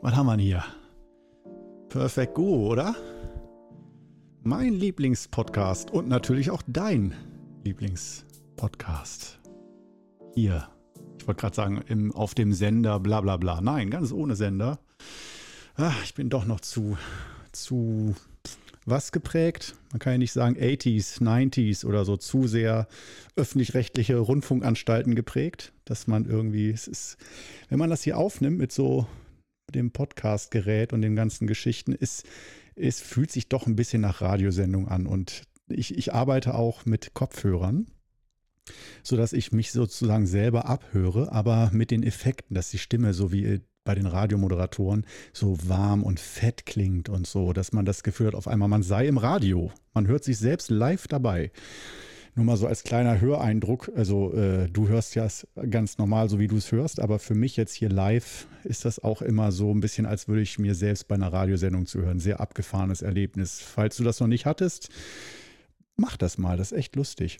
Was haben wir denn hier? Perfect Guru, oder? Mein Lieblingspodcast und natürlich auch dein Lieblingspodcast. Hier. Ich wollte gerade sagen, im, auf dem Sender, bla bla bla. Nein, ganz ohne Sender. Ach, ich bin doch noch zu, zu was geprägt? Man kann ja nicht sagen 80s, 90s oder so zu sehr öffentlich-rechtliche Rundfunkanstalten geprägt, dass man irgendwie, es ist, wenn man das hier aufnimmt mit so dem Podcastgerät und den ganzen Geschichten, ist, es fühlt sich doch ein bisschen nach Radiosendung an. Und ich, ich arbeite auch mit Kopfhörern, sodass ich mich sozusagen selber abhöre, aber mit den Effekten, dass die Stimme so wie bei den Radiomoderatoren so warm und fett klingt und so, dass man das Gefühl hat, auf einmal man sei im Radio. Man hört sich selbst live dabei. Nur mal so als kleiner Höreindruck. Also äh, du hörst ja ganz normal, so wie du es hörst, aber für mich jetzt hier live ist das auch immer so ein bisschen, als würde ich mir selbst bei einer Radiosendung zuhören. Sehr abgefahrenes Erlebnis. Falls du das noch nicht hattest, mach das mal. Das ist echt lustig.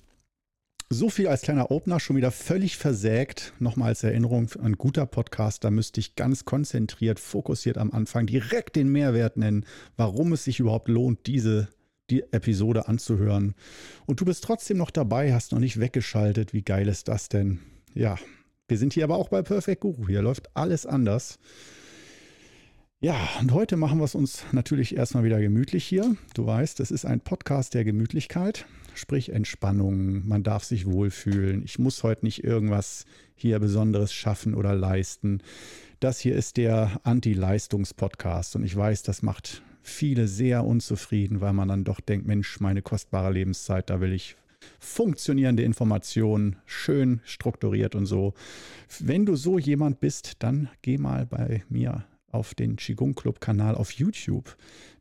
So viel als kleiner Opener, schon wieder völlig versägt. Nochmal als Erinnerung, ein guter Podcast, da müsste ich ganz konzentriert, fokussiert am Anfang direkt den Mehrwert nennen, warum es sich überhaupt lohnt, diese die Episode anzuhören. Und du bist trotzdem noch dabei, hast noch nicht weggeschaltet. Wie geil ist das denn? Ja, wir sind hier aber auch bei Perfect Guru. Hier läuft alles anders. Ja, und heute machen wir es uns natürlich erstmal wieder gemütlich hier. Du weißt, es ist ein Podcast der Gemütlichkeit, sprich Entspannung. Man darf sich wohlfühlen. Ich muss heute nicht irgendwas hier Besonderes schaffen oder leisten. Das hier ist der Anti-Leistungs-Podcast und ich weiß, das macht viele sehr unzufrieden, weil man dann doch denkt, Mensch, meine kostbare Lebenszeit, da will ich funktionierende Informationen, schön strukturiert und so. Wenn du so jemand bist, dann geh mal bei mir auf den Qigong Club Kanal auf YouTube.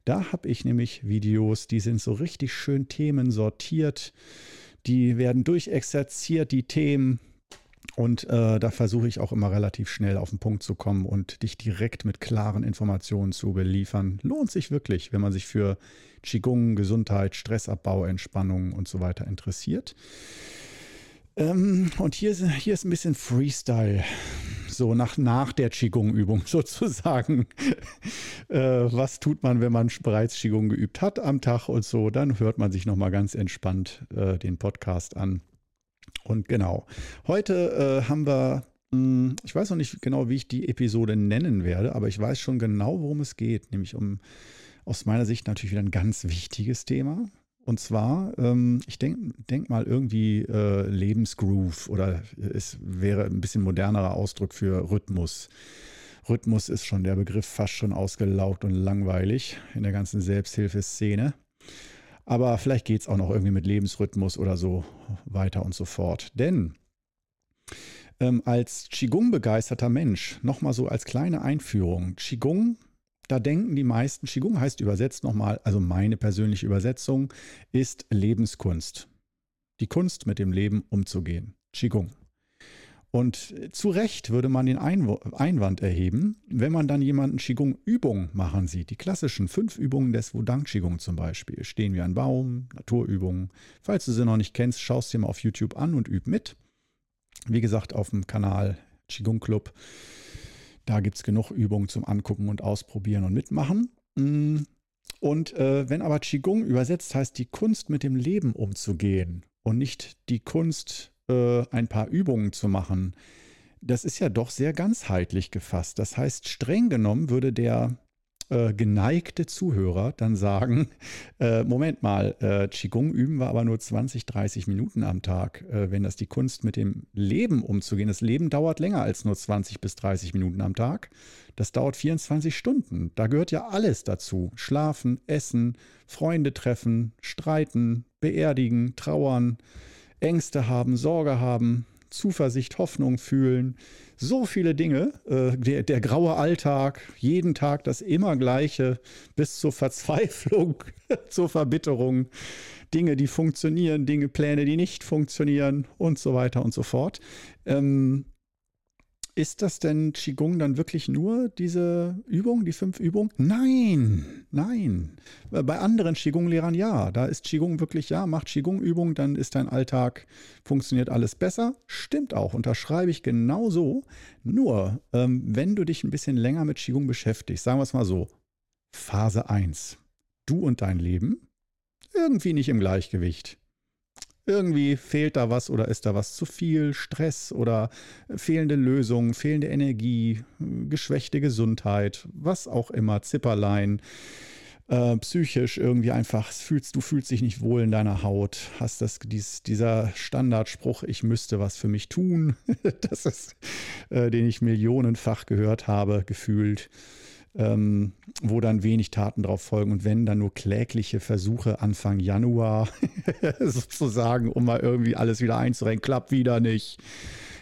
Da habe ich nämlich Videos, die sind so richtig schön Themen sortiert. Die werden durchexerziert, die Themen. Und äh, da versuche ich auch immer relativ schnell auf den Punkt zu kommen und dich direkt mit klaren Informationen zu beliefern. Lohnt sich wirklich, wenn man sich für Qigong, Gesundheit, Stressabbau, Entspannung und so weiter interessiert. Ähm, und hier, hier ist ein bisschen Freestyle, so nach, nach der Qigong-Übung sozusagen. äh, was tut man, wenn man bereits Qigong geübt hat am Tag und so? Dann hört man sich nochmal ganz entspannt äh, den Podcast an. Und genau, heute äh, haben wir, mh, hm, ich weiß noch nicht genau, wie ich die Episode nennen werde, aber ich weiß schon genau, worum es geht, nämlich um aus meiner Sicht natürlich wieder ein ganz wichtiges Thema. Und zwar, ähm, ich denke denk mal irgendwie äh, Lebensgroove oder es wäre ein bisschen modernerer Ausdruck für Rhythmus. Rhythmus ist schon der Begriff fast schon ausgelaugt und langweilig in der ganzen Selbsthilfeszene. Aber vielleicht geht es auch noch irgendwie mit Lebensrhythmus oder so weiter und so fort. Denn ähm, als Qigong-begeisterter Mensch, nochmal so als kleine Einführung, Qigong, da denken die meisten, Qigong heißt übersetzt nochmal, also meine persönliche Übersetzung, ist Lebenskunst. Die Kunst, mit dem Leben umzugehen. Qigong. Und zu Recht würde man den Einwand erheben, wenn man dann jemanden Qigong-Übungen machen sieht. Die klassischen fünf Übungen des Wudang Qigong zum Beispiel. Stehen wie ein Baum, Naturübungen. Falls du sie noch nicht kennst, schaust dir mal auf YouTube an und üb mit. Wie gesagt, auf dem Kanal Qigong Club. Da gibt es genug Übungen zum Angucken und Ausprobieren und Mitmachen. Mm. Und äh, wenn aber Qigong übersetzt heißt, die Kunst mit dem Leben umzugehen und nicht die Kunst äh, ein paar Übungen zu machen, das ist ja doch sehr ganzheitlich gefasst. Das heißt, streng genommen würde der äh, geneigte Zuhörer dann sagen, äh, Moment mal, äh, Qigong üben wir aber nur 20, 30 Minuten am Tag, äh, wenn das die Kunst mit dem Leben umzugehen. Das Leben dauert länger als nur 20 bis 30 Minuten am Tag. Das dauert 24 Stunden. Da gehört ja alles dazu. Schlafen, essen, Freunde treffen, streiten, beerdigen, trauern, Ängste haben, Sorge haben, Zuversicht, Hoffnung fühlen. So viele Dinge. Äh, der, der graue Alltag, jeden Tag das immer gleiche, bis zur Verzweiflung, zur Verbitterung. Dinge, die funktionieren, Dinge, Pläne, die nicht funktionieren und so weiter und so fort. Ähm, ist das denn Qigong dann wirklich nur diese Übung, die fünf Übungen? Nein, nein. Bei anderen Qigong-Lehrern ja. Da ist Qigong wirklich ja, macht Qigong-Übungen, dann ist dein Alltag, funktioniert alles besser. Stimmt auch, unterschreibe ich genau so. Nur, ähm, wenn du dich ein bisschen länger mit Qigong beschäftigst, sagen wir es mal so, Phase 1, du und dein Leben, irgendwie nicht im Gleichgewicht irgendwie fehlt da was oder ist da was zu viel, Stress oder fehlende Lösungen, fehlende Energie, geschwächte Gesundheit, was auch immer, Zipperlein. Äh, psychisch irgendwie einfach fühlst du fühlst dich nicht wohl in deiner Haut hast das dies, dieser Standardspruch ich müsste was für mich tun das ist äh, den ich millionenfach gehört habe gefühlt ähm, wo dann wenig Taten drauf folgen und wenn dann nur klägliche Versuche Anfang Januar sozusagen, um mal irgendwie alles wieder einzurenken, klappt wieder nicht.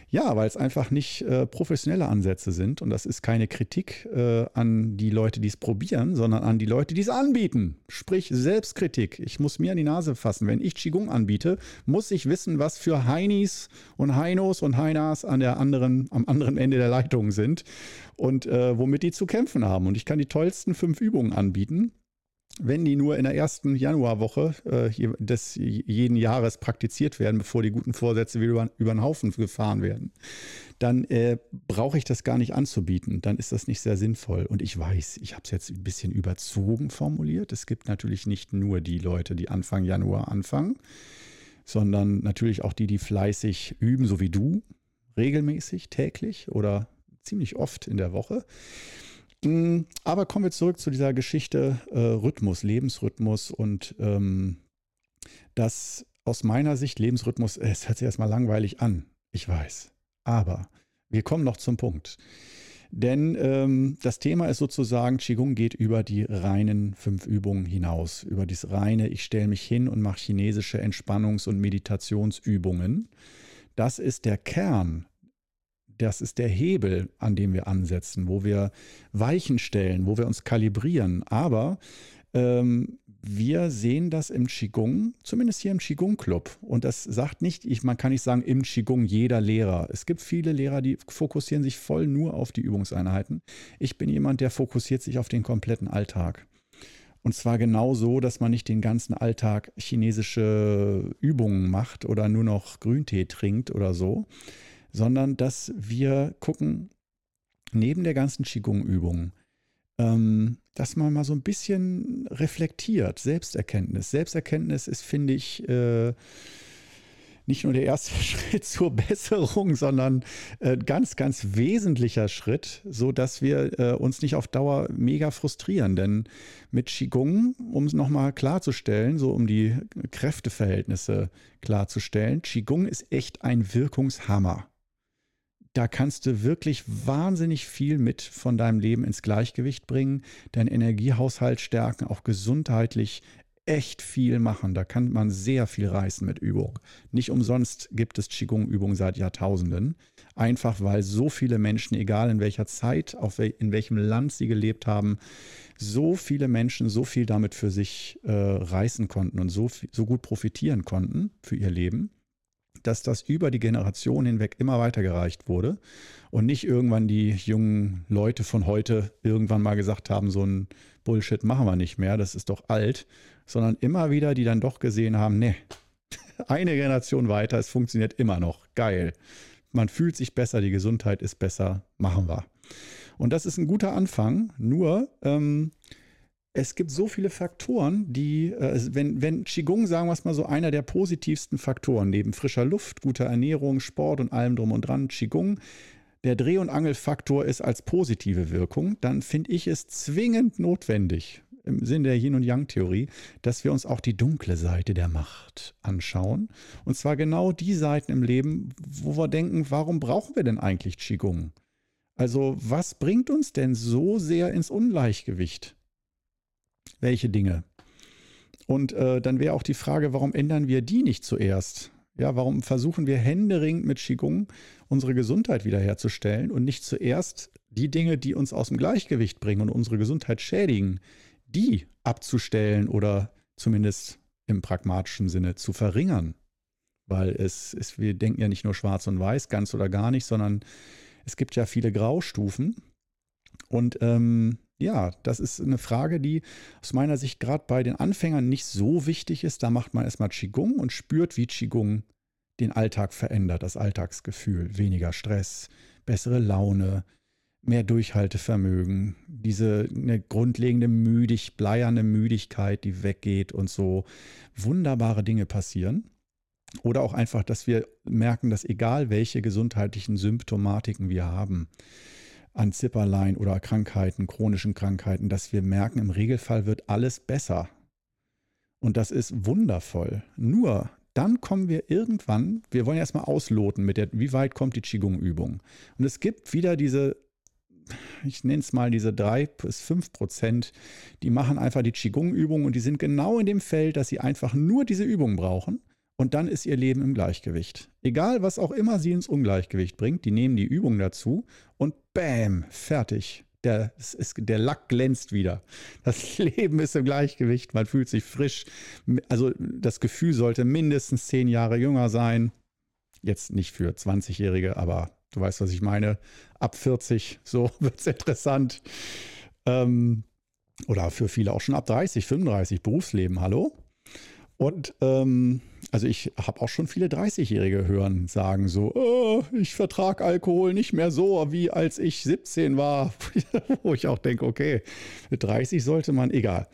Ja, weil es einfach nicht äh, professionelle Ansätze sind. Und das ist keine Kritik äh, an die Leute, die es probieren, sondern an die Leute, die es anbieten. Sprich Selbstkritik. Ich muss mir an die Nase fassen. Wenn ich Qigong anbiete, muss ich wissen, was für Heinis und Heinos und Heinas an der anderen, am anderen Ende der Leitung sind und äh, womit die zu kämpfen haben. Und ich kann die tollsten fünf Übungen anbieten wenn die nur in der ersten Januarwoche äh, des jeden Jahres praktiziert werden, bevor die guten Vorsätze wieder über, über den Haufen gefahren werden, dann äh, brauche ich das gar nicht anzubieten. Dann ist das nicht sehr sinnvoll. Und ich weiß, ich habe es jetzt ein bisschen überzogen formuliert. Es gibt natürlich nicht nur die Leute, die Anfang Januar anfangen, sondern natürlich auch die, die fleißig üben, so wie du, regelmäßig, täglich oder ziemlich oft in der Woche. Mm, aber kommen wir zurück zu dieser Geschichte äh, Rhythmus, Lebensrhythmus und ähm, das aus meiner Sicht Lebensrhythmus, es hört sich erstmal langweilig an, ich weiß. Aber wir kommen noch zum Punkt. Denn ähm, das Thema ist sozusagen, Qigong geht über die reinen fünf Übungen hinaus. Über das reine, ich stelle mich hin und mache chinesische Entspannungs- und Meditationsübungen. Das ist der Kern das ist der Hebel, an dem wir ansetzen, wo wir Weichen stellen, wo wir uns kalibrieren. Aber ähm, wir sehen das im Qigong, zumindest hier im Qigong-Club. Und das sagt nicht, ich, man kann nicht sagen, im Qigong jeder Lehrer. Es gibt viele Lehrer, die fokussieren sich voll nur auf die Übungseinheiten. Ich bin jemand, der fokussiert sich auf den kompletten Alltag. Und zwar genau so, dass man nicht den ganzen Alltag chinesische Übungen macht oder nur noch Grüntee trinkt oder so, sondern dass wir gucken, neben der ganzen Qigong-Übung, ähm, dass man mal so ein bisschen reflektiert, Selbsterkenntnis. Selbsterkenntnis ist, finde ich, äh, nicht nur der erste Schritt zur Besserung, sondern äh, ganz, ganz wesentlicher Schritt, so dass wir äh, uns nicht auf Dauer mega frustrieren. Denn mit Qigong, um es nochmal klarzustellen, so um die Kräfteverhältnisse klarzustellen, Qigong ist echt ein Wirkungshammer da kannst du wirklich wahnsinnig viel mit von deinem Leben ins Gleichgewicht bringen, deinen Energiehaushalt stärken, auch gesundheitlich echt viel machen. Da kann man sehr viel reißen mit Übung. Nicht umsonst gibt es Qigong-Übungen seit Jahrtausenden. Einfach weil so viele Menschen, egal in welcher Zeit, auf wel in welchem Land sie gelebt haben, so viele Menschen so viel damit für sich äh, reißen konnten und so, so gut profitieren konnten für ihr Leben dass das über die Generation hinweg immer weitergereicht wurde und nicht irgendwann die jungen Leute von heute irgendwann mal gesagt haben, so ein Bullshit machen wir nicht mehr, das ist doch alt, sondern immer wieder, die dann doch gesehen haben, ne, eine Generation weiter, es funktioniert immer noch, geil. Man fühlt sich besser, die Gesundheit ist besser, machen wir. Und das ist ein guter Anfang, nur ähm, es gibt so viele Faktoren, die, äh, wenn, wenn Qigong, sagen wir es mal so, einer der positivsten Faktoren, neben frischer Luft, guter Ernährung, Sport und allem drum und dran, Qigong, der Dreh- und Angelfaktor ist als positive Wirkung, dann finde ich es zwingend notwendig, im Sinne der Yin- und Yang-Theorie, dass wir uns auch die dunkle Seite der Macht anschauen. Und zwar genau die Seiten im Leben, wo wir denken, warum brauchen wir denn eigentlich Qigong? Also was bringt uns denn so sehr ins Ungleichgewicht? Welche Dinge. Und äh, dann wäre auch die Frage, warum ändern wir die nicht zuerst? Ja, warum versuchen wir händeringend mit Qigong unsere Gesundheit wiederherzustellen und nicht zuerst die Dinge, die uns aus dem Gleichgewicht bringen und unsere Gesundheit schädigen, die abzustellen oder zumindest im pragmatischen Sinne zu verringern? Weil es ist, wir denken ja nicht nur schwarz und weiß, ganz oder gar nicht, sondern Es gibt ja viele Graustufen. Und ähm, ja, das ist eine Frage, die aus meiner Sicht gerade bei den Anfängern nicht so wichtig ist. Da macht man erstmal Qigong und spürt, wie Qigong den Alltag verändert, das Alltagsgefühl. Weniger Stress, bessere Laune, mehr Durchhaltevermögen, diese eine grundlegende müdig, bleierne Müdigkeit, die weggeht und so wunderbare Dinge passieren. Oder auch einfach, dass wir merken, dass egal welche gesundheitlichen Symptomatiken wir haben, an Zipperlein oder Krankheiten, chronischen Krankheiten, dass wir merken, im Regelfall wird alles besser. Und das ist wundervoll. Nur dann kommen wir irgendwann, wir wollen erstmal ausloten mit der, wie weit kommt die Qigong-Übung. Und es gibt wieder diese, ich nenne es mal diese drei bis fünf Prozent, die machen einfach die Qigong-Übung und die sind genau in dem Feld, dass sie einfach nur diese Übung brauchen. Und dann ist ihr Leben im Gleichgewicht. Egal, was auch immer sie ins Ungleichgewicht bringt, die nehmen die Übung dazu und bam, fertig. Der, ist, der Lack glänzt wieder. Das Leben ist im Gleichgewicht, man fühlt sich frisch. Also das Gefühl sollte mindestens zehn Jahre jünger sein. Jetzt nicht für 20-Jährige, aber du weißt, was ich meine. Ab 40, so wird es interessant. Ähm, oder für viele auch schon ab 30, 35, Berufsleben, hallo? Und ähm, also ich habe auch schon viele 30-Jährige hören sagen so, oh, ich vertrage Alkohol nicht mehr so, wie als ich 17 war. Wo ich auch denke, okay, mit 30 sollte man, egal.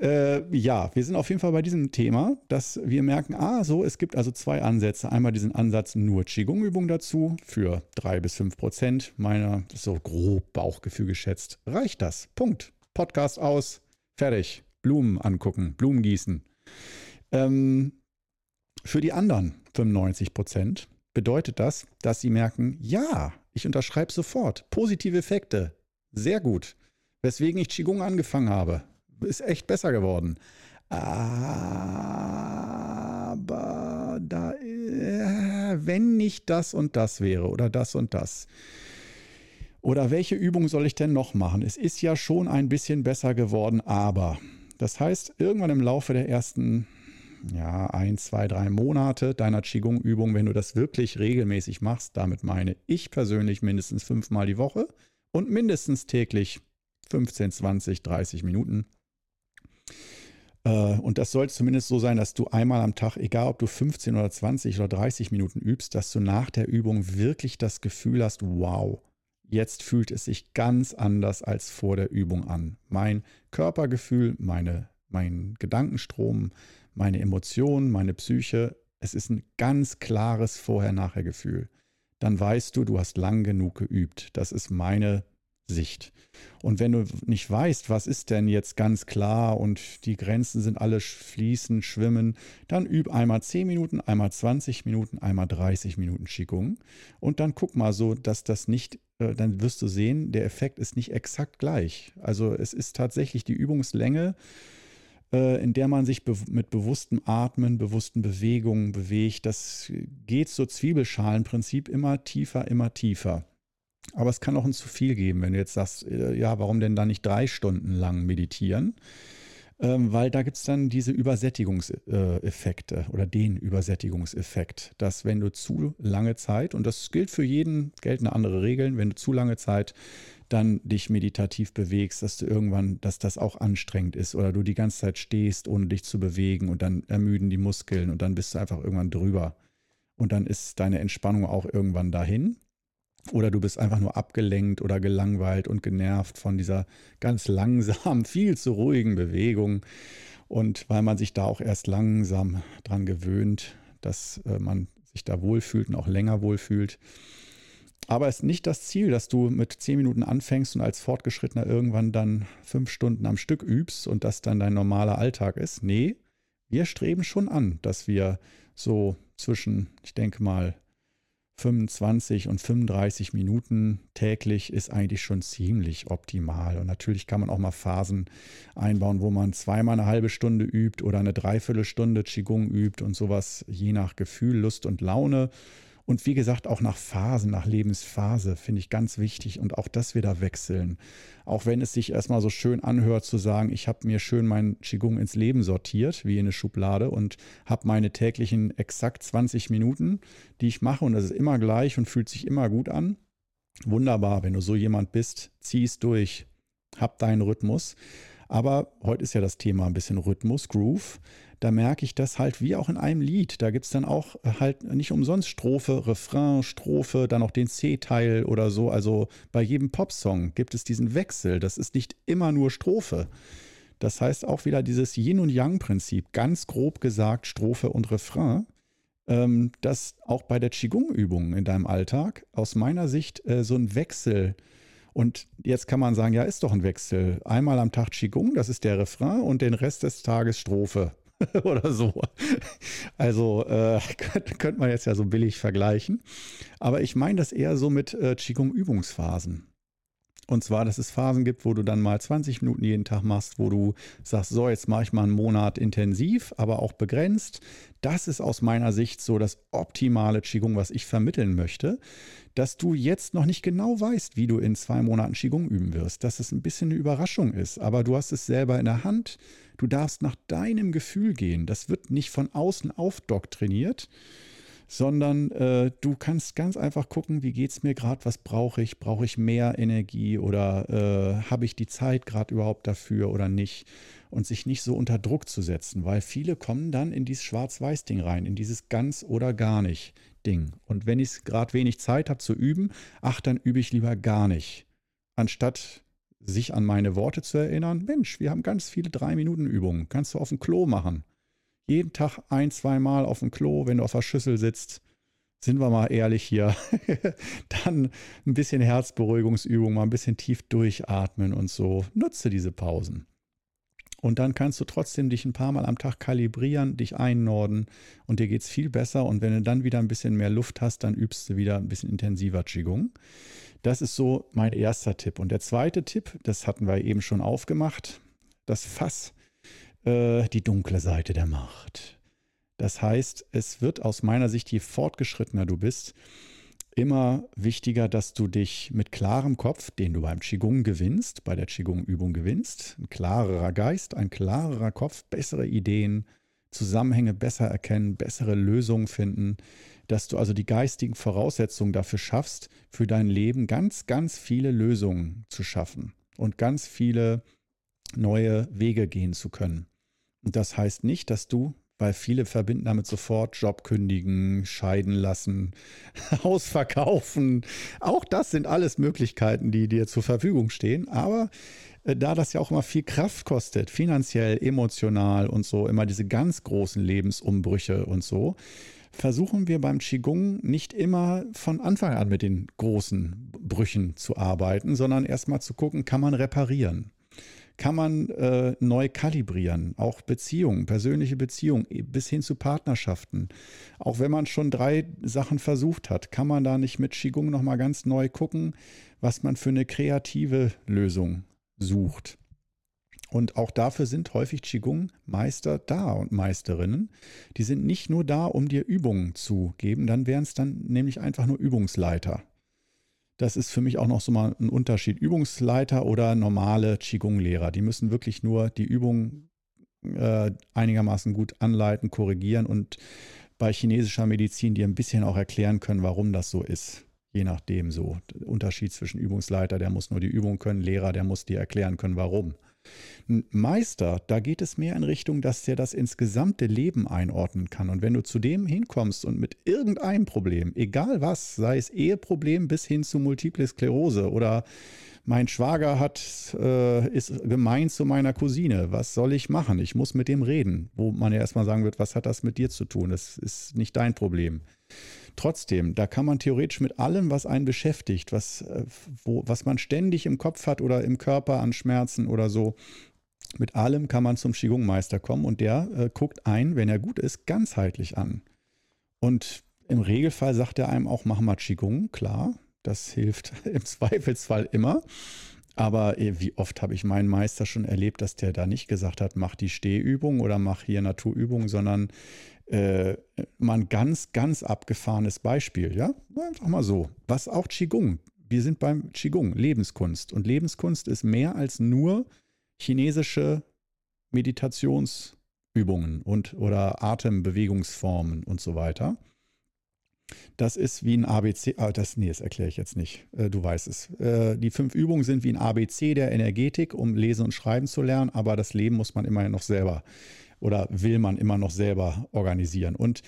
Äh, ja, wir sind auf jeden Fall bei diesem Thema, dass wir merken, ah, so, es gibt also zwei Ansätze. Einmal diesen Ansatz nur Qigong-Übung dazu für drei bis fünf Prozent meiner, so grob Bauchgefühl geschätzt. Reicht das? Punkt. Podcast aus. Fertig. Blumen angucken, Blumen gießen. Ähm, für die anderen 95 Prozent bedeutet das, dass sie merken, ja, ich unterschreibe sofort. Positive Effekte. Sehr gut. Weswegen ich Qigong angefangen habe. Ist echt besser geworden. Aber da, äh, wenn nicht das und das wäre oder das und das. Oder welche Übung soll ich denn noch machen? Es ist ja schon ein bisschen besser geworden, aber. Das heißt, irgendwann im Laufe der ersten ja, ein, zwei, drei Monate deiner Qigong-Übung, wenn du das wirklich regelmäßig machst, damit meine ich persönlich mindestens fünfmal die Woche und mindestens täglich 15, 20, 30 Minuten. Äh, und das sollte zumindest so sein, dass du einmal am Tag, egal ob du 15 oder 20 oder 30 Minuten übst, dass du nach der Übung wirklich das Gefühl hast, wow, jetzt fühlt es sich ganz anders als vor der Übung an. Mein Körpergefühl, meine, mein Gedankenstrom, meine Emotionen, meine Psyche. Es ist ein ganz klares Vorher-Nachher-Gefühl. Dann weißt du, du hast lang genug geübt. Das ist meine Sicht. Und wenn du nicht weißt, was ist denn jetzt ganz klar und die Grenzen sind alle fließend, schwimmen, dann üb einmal 10 Minuten, einmal 20 Minuten, einmal 30 Minuten Qigong und dann guck mal so, dass das nicht, äh, dann wirst du sehen, der Effekt ist nicht exakt gleich. Also es ist tatsächlich die Übungslänge in der man sich be mit bewusstem Atmen, bewussten Bewegungen bewegt. Das geht so Zwiebelschalenprinzip immer tiefer, immer tiefer. Aber es kann auch ein zu viel geben, wenn du jetzt sagst, äh, ja, warum denn da nicht drei Stunden lang meditieren? Ähm, weil da gibt es dann diese Übersättigungseffekte äh, oder den Übersättigungseffekt, dass wenn du zu lange Zeit, und das gilt für jeden, gelten andere Regeln, wenn du zu lange Zeit dann dich meditativ bewegst, dass du irgendwann, dass das auch anstrengend ist oder du die ganze Zeit stehst, ohne dich zu bewegen und dann ermüden die Muskeln und dann bist du einfach irgendwann drüber. Und dann ist deine Entspannung auch irgendwann dahin. Oder du bist einfach nur abgelenkt oder gelangweilt und genervt von dieser ganz langsamen, viel zu ruhigen Bewegung. Und weil man sich da auch erst langsam dran gewöhnt, dass äh, man sich da wohlfühlt und auch länger wohlfühlt. Aber es ist nicht das Ziel, dass du mit zehn Minuten anfängst und als Fortgeschrittener irgendwann dann fünf Stunden am Stück übst und das dann dein normaler Alltag ist. Nee, wir streben schon an, dass wir so zwischen, ich denke mal, 25 und 35 Minuten täglich ist eigentlich schon ziemlich optimal. Und natürlich kann man auch mal Phasen einbauen, wo man zweimal eine halbe Stunde übt oder eine Dreiviertelstunde Qigong übt und sowas, je nach Gefühl, Lust und Laune. Und wie gesagt, auch nach Phasen, nach Lebensphase finde ich ganz wichtig und auch das wieder wechseln. Auch wenn es sich erstmal so schön anhört zu sagen, ich habe mir schön mein Qigong ins Leben sortiert, wie in eine Schublade und habe meine täglichen exakt 20 Minuten, die ich mache und das ist immer gleich und fühlt sich immer gut an. Wunderbar, wenn du so jemand bist, zieh es durch, hab deinen Rhythmus. Aber heute ist ja das Thema ein bisschen Rhythmus, Groove. Da merke ich das halt wie auch in einem Lied. Da gibt es dann auch halt nicht umsonst Strophe, Refrain, Strophe, dann noch den C-Teil oder so. Also bei jedem Popsong gibt es diesen Wechsel. Das ist nicht immer nur Strophe. Das heißt auch wieder dieses Yin- und Yang-Prinzip, ganz grob gesagt Strophe und Refrain, ähm, dass auch bei der Qigong-Übung in deinem Alltag aus meiner Sicht äh, so ein Wechsel und jetzt kann man sagen, ja, ist doch ein Wechsel. Einmal am Tag Qigong, das ist der Refrain und den Rest des Tages Strophe oder so. Also äh, könnte könnt man jetzt ja so billig vergleichen. Aber ich meine das eher so mit äh, Qigong-Übungsphasen. Und zwar, dass es Phasen gibt, wo du dann mal 20 Minuten jeden Tag machst, wo du sagst, so, jetzt mache ich mal einen Monat intensiv, aber auch begrenzt. Das ist aus meiner Sicht so das optimale Qigong, was ich vermitteln möchte, dass du jetzt noch nicht genau weißt, wie du in zwei Monaten Qigong üben wirst, dass es ein bisschen eine Überraschung ist, aber du hast es selber in der Hand. Du darfst nach deinem Gefühl gehen. Das wird nicht von außen aufdoktriniert, sondern äh, du kannst ganz einfach gucken, wie geht es mir gerade, was brauche ich, brauche ich mehr Energie oder äh, habe ich die Zeit gerade überhaupt dafür oder nicht und sich nicht so unter Druck zu setzen, weil viele kommen dann in dieses Schwarz-Weiß-Ding rein, in dieses ganz oder gar nicht Ding. Und wenn ich gerade wenig Zeit habe zu üben, ach, dann übe ich lieber gar nicht, anstatt sich an meine Worte zu erinnern, Mensch, wir haben ganz viele Drei-Minuten-Übungen, kannst du auf dem Klo machen jeden Tag ein, zwei Mal auf dem Klo, wenn du auf der Schüssel sitzt, sind wir mal ehrlich hier, dann ein bisschen Herzberuhigungsübung, mal ein bisschen tief durchatmen und so. Nutze diese Pausen. Und dann kannst du trotzdem dich ein paar Mal am Tag kalibrieren, dich einnorden und dir geht es viel besser. Und wenn du dann wieder ein bisschen mehr Luft hast, dann übst du wieder ein bisschen intensiver Qigong. Das ist so mein erster Tipp. Und der zweite Tipp, das hatten wir eben schon aufgemacht, das Fass äh, die dunkle Seite der Macht. Das heißt, es wird aus meiner Sicht, je fortgeschrittener du bist, immer wichtiger, dass du dich mit klarem Kopf, den du beim Qigong gewinnst, bei der Qigong-Übung gewinnst, ein klarerer Geist, ein klarerer Kopf, bessere Ideen, Zusammenhänge besser erkennen, bessere Lösungen finden, dass du also die geistigen Voraussetzungen dafür schaffst, für dein Leben ganz, ganz viele Lösungen zu schaffen und ganz viele neue Wege gehen zu können. Und das heißt nicht, dass du, weil viele verbinden damit sofort Job kündigen, scheiden lassen, Haus verkaufen. Auch das sind alles Möglichkeiten, die dir zur Verfügung stehen. Aber äh, da das ja auch immer viel Kraft kostet, finanziell, emotional und so, immer diese ganz großen Lebensumbrüche und so, versuchen wir beim Qigong nicht immer von Anfang an mit den großen Brüchen zu arbeiten, sondern erstmal zu gucken, kann man reparieren kann man äh, neu kalibrieren. Auch Beziehungen, persönliche Beziehungen bis hin zu Partnerschaften. Auch wenn man schon drei Sachen versucht hat, kann man da nicht mit Qigong nochmal ganz neu gucken, was man für eine kreative Lösung sucht. Und auch dafür sind häufig Qigong-Meister da und Meisterinnen. Die sind nicht nur da, um dir Übungen zu geben, dann wären es dann nämlich einfach nur Übungsleiter. Das ist für mich auch noch so mal ein Unterschied. Übungsleiter oder normale Qigong-Lehrer, die müssen wirklich nur die Übung äh, einigermaßen gut anleiten, korrigieren und bei chinesischer Medizin dir ein bisschen auch erklären können, warum das so ist. Je nachdem so. Unterschied zwischen Übungsleiter, der muss nur die Übung können, Lehrer, der muss dir erklären können, warum. Ein Meister, da geht es mehr in Richtung, dass der das ins gesamte Leben einordnen kann. Und wenn du zu dem hinkommst und mit irgendeinem Problem, egal was, sei es Eheproblem bis hin zu Multiple Sklerose oder mein Schwager hat, äh, ist gemein zu meiner Cousine. Was soll ich machen? Ich muss mit dem reden. Wo man ja erstmal sagen wird, was hat das mit dir zu tun? Das ist nicht dein Problem. Trotzdem, da kann man theoretisch mit allem, was einen beschäftigt, was, äh, wo, was man ständig im Kopf hat oder im Körper an Schmerzen oder so, mit allem kann man zum Qigong-Meister kommen und der äh, guckt einen, wenn er gut ist, ganzheitlich an. Und im Regelfall sagt er einem auch, mach mal Qigong, klar, das hilft im Zweifelsfall immer. Aber äh, wie oft habe ich meinen Meister schon erlebt, dass der da nicht gesagt hat, mach die Stehübung oder mach hier Naturübung, sondern äh, mal ein ganz, ganz abgefahrenes Beispiel, ja? Einfach mal so. Was auch Qigong. Wir sind beim Qigong, Lebenskunst. Und Lebenskunst ist mehr als nur chinesische Meditationsübungen und oder Atembewegungsformen und so weiter. Das ist wie ein ABC. Ah, das, nee, das erkläre ich jetzt nicht. Äh, du weißt es. Äh, die fünf Übungen sind wie ein ABC der Energetik, um Lesen und Schreiben zu lernen, aber das Leben muss man immerhin noch selber oder will man immer noch selber organisieren. Und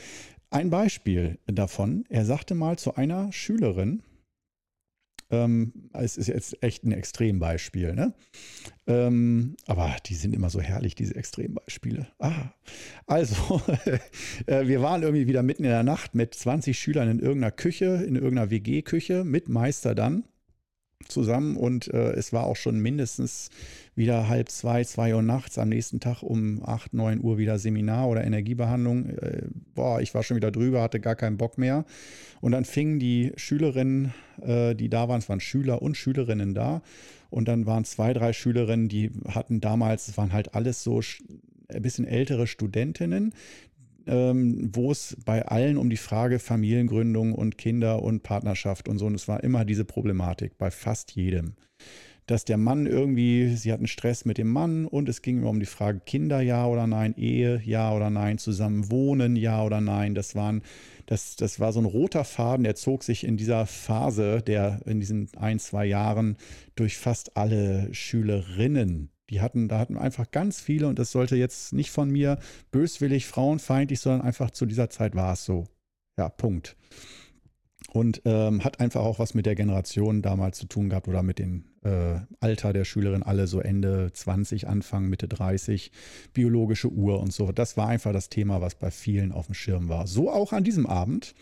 ein Beispiel davon, er sagte mal zu einer Schülerin, ähm, es ist jetzt echt ein Extrembeispiel, ne? Ähm, aber die sind immer so herrlich, diese Extrembeispiele. Ah, also, äh, wir waren irgendwie wieder mitten in der Nacht mit 20 Schülern in irgendeiner Küche, in irgendeiner WG-Küche, mit Meister dann zusammen und äh, es war auch schon mindestens wieder halb zwei, zwei Uhr nachts, am nächsten Tag um acht, neun Uhr wieder Seminar oder Energiebehandlung. Äh, boah, ich war schon wieder drüber, hatte gar keinen Bock mehr. Und dann fingen die Schülerinnen, äh, die da waren, es waren Schüler und Schülerinnen da. Und dann waren zwei, drei Schülerinnen, die hatten damals, es waren halt alles so ein bisschen ältere Studentinnen, ähm, wo es bei allen um die Frage Familiengründung und Kinder und Partnerschaft und so, und es war immer diese Problematik bei fast jedem. Dass der Mann irgendwie, sie hatten Stress mit dem Mann und es ging immer um die Frage Kinder ja oder nein, Ehe ja oder nein, zusammen wohnen ja oder nein. Das waren, das, das war so ein roter Faden, der zog sich in dieser Phase, der in diesen ein, zwei Jahren durch fast alle Schülerinnen die hatten, da hatten einfach ganz viele, und das sollte jetzt nicht von mir böswillig, frauenfeindlich, sondern einfach zu dieser Zeit war es so. Ja, Punkt. Und ähm, hat einfach auch was mit der Generation damals zu tun gehabt oder mit dem äh, Alter der Schülerin, alle so Ende 20, Anfang, Mitte 30, biologische Uhr und so. Das war einfach das Thema, was bei vielen auf dem Schirm war. So auch an diesem Abend.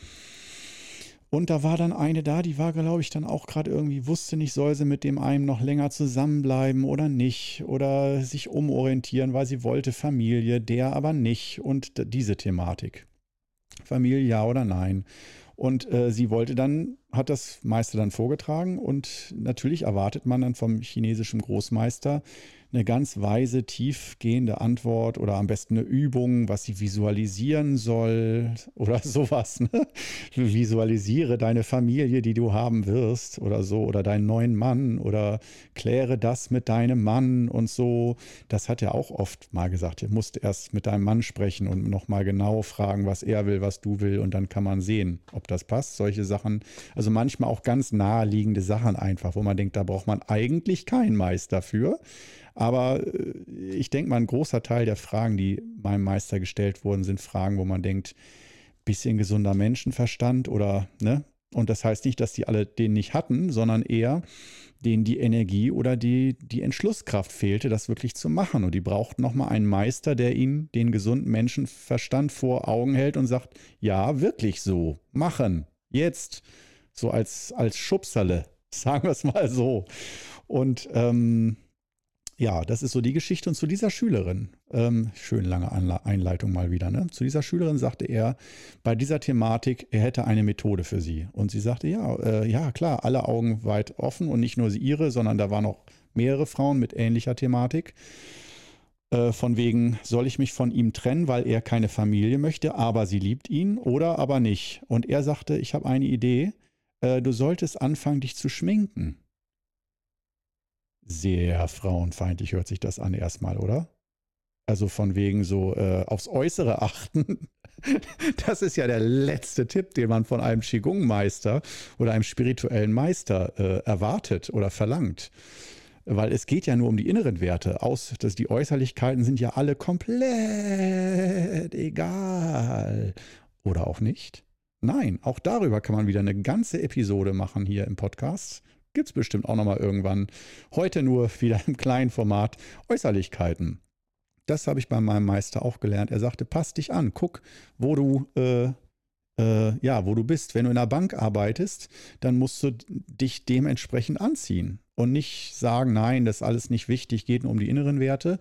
Und da war dann eine da, die war, glaube ich, dann auch gerade irgendwie, wusste nicht, soll sie mit dem einen noch länger zusammenbleiben oder nicht oder sich umorientieren, weil sie wollte Familie, der aber nicht und diese Thematik. Familie ja oder nein. Und äh, sie wollte dann, hat das Meister dann vorgetragen und natürlich erwartet man dann vom chinesischen Großmeister, eine ganz weise, tiefgehende Antwort oder am besten eine Übung, was sie visualisieren soll oder sowas. Ne? Visualisiere deine Familie, die du haben wirst oder so oder deinen neuen Mann oder kläre das mit deinem Mann und so. Das hat er auch oft mal gesagt. Du musst erst mit deinem Mann sprechen und nochmal genau fragen, was er will, was du will und dann kann man sehen, ob das passt. Solche Sachen, also manchmal auch ganz naheliegende Sachen einfach, wo man denkt, da braucht man eigentlich keinen Meister für. Aber äh, ich denke mal, ein großer Teil der Fragen, die meinem Meister gestellt wurden, sind Fragen, wo man denkt, bisschen gesunder Menschenverstand oder, ne? Und das heißt nicht, dass die alle den nicht hatten, sondern eher, denen die Energie oder die, die Entschlusskraft fehlte, das wirklich zu machen. Und die brauchten nochmal einen Meister, der ihnen den gesunden Menschenverstand vor Augen hält und sagt, ja, wirklich so, machen, jetzt, so als, als Schubserle, sagen wir es mal so. Und ähm, ja, das ist so die Geschichte. Und zu dieser Schülerin, ähm, schön lange Einleitung mal wieder, ne? zu dieser Schülerin sagte er bei dieser Thematik, er hätte eine Methode für sie. Und sie sagte, ja, äh, ja, klar, alle Augen weit offen und nicht nur sie ihre, sondern da waren noch mehrere Frauen mit ähnlicher Thematik. Äh, von wegen, soll ich mich von ihm trennen, weil er keine Familie möchte, aber sie liebt ihn oder aber nicht. Und er sagte, ich habe eine Idee, äh, du solltest anfangen, dich zu schminken. Sehr frauenfeindlich hört sich das an erstmal, oder? Also von wegen so äh, aufs Äußere achten. Das ist ja der letzte Tipp, den man von einem Qigong-Meister oder einem spirituellen Meister äh, erwartet oder verlangt. Weil es geht ja nur um die inneren Werte. Aus, dass die Äußerlichkeiten sind ja alle komplett egal. Oder auch nicht? Nein, auch darüber kann man wieder eine ganze Episode machen hier im Podcast. Gibt es bestimmt auch nochmal irgendwann. Heute nur wieder im kleinen Format Äußerlichkeiten. Das habe ich bei meinem Meister auch gelernt. Er sagte, pass dich an, guck, wo du, äh, äh, ja, wo du bist. Wenn du in einer Bank arbeitest, dann musst du dich dementsprechend anziehen und nicht sagen, nein, das ist alles nicht wichtig, geht nur um die inneren Werte.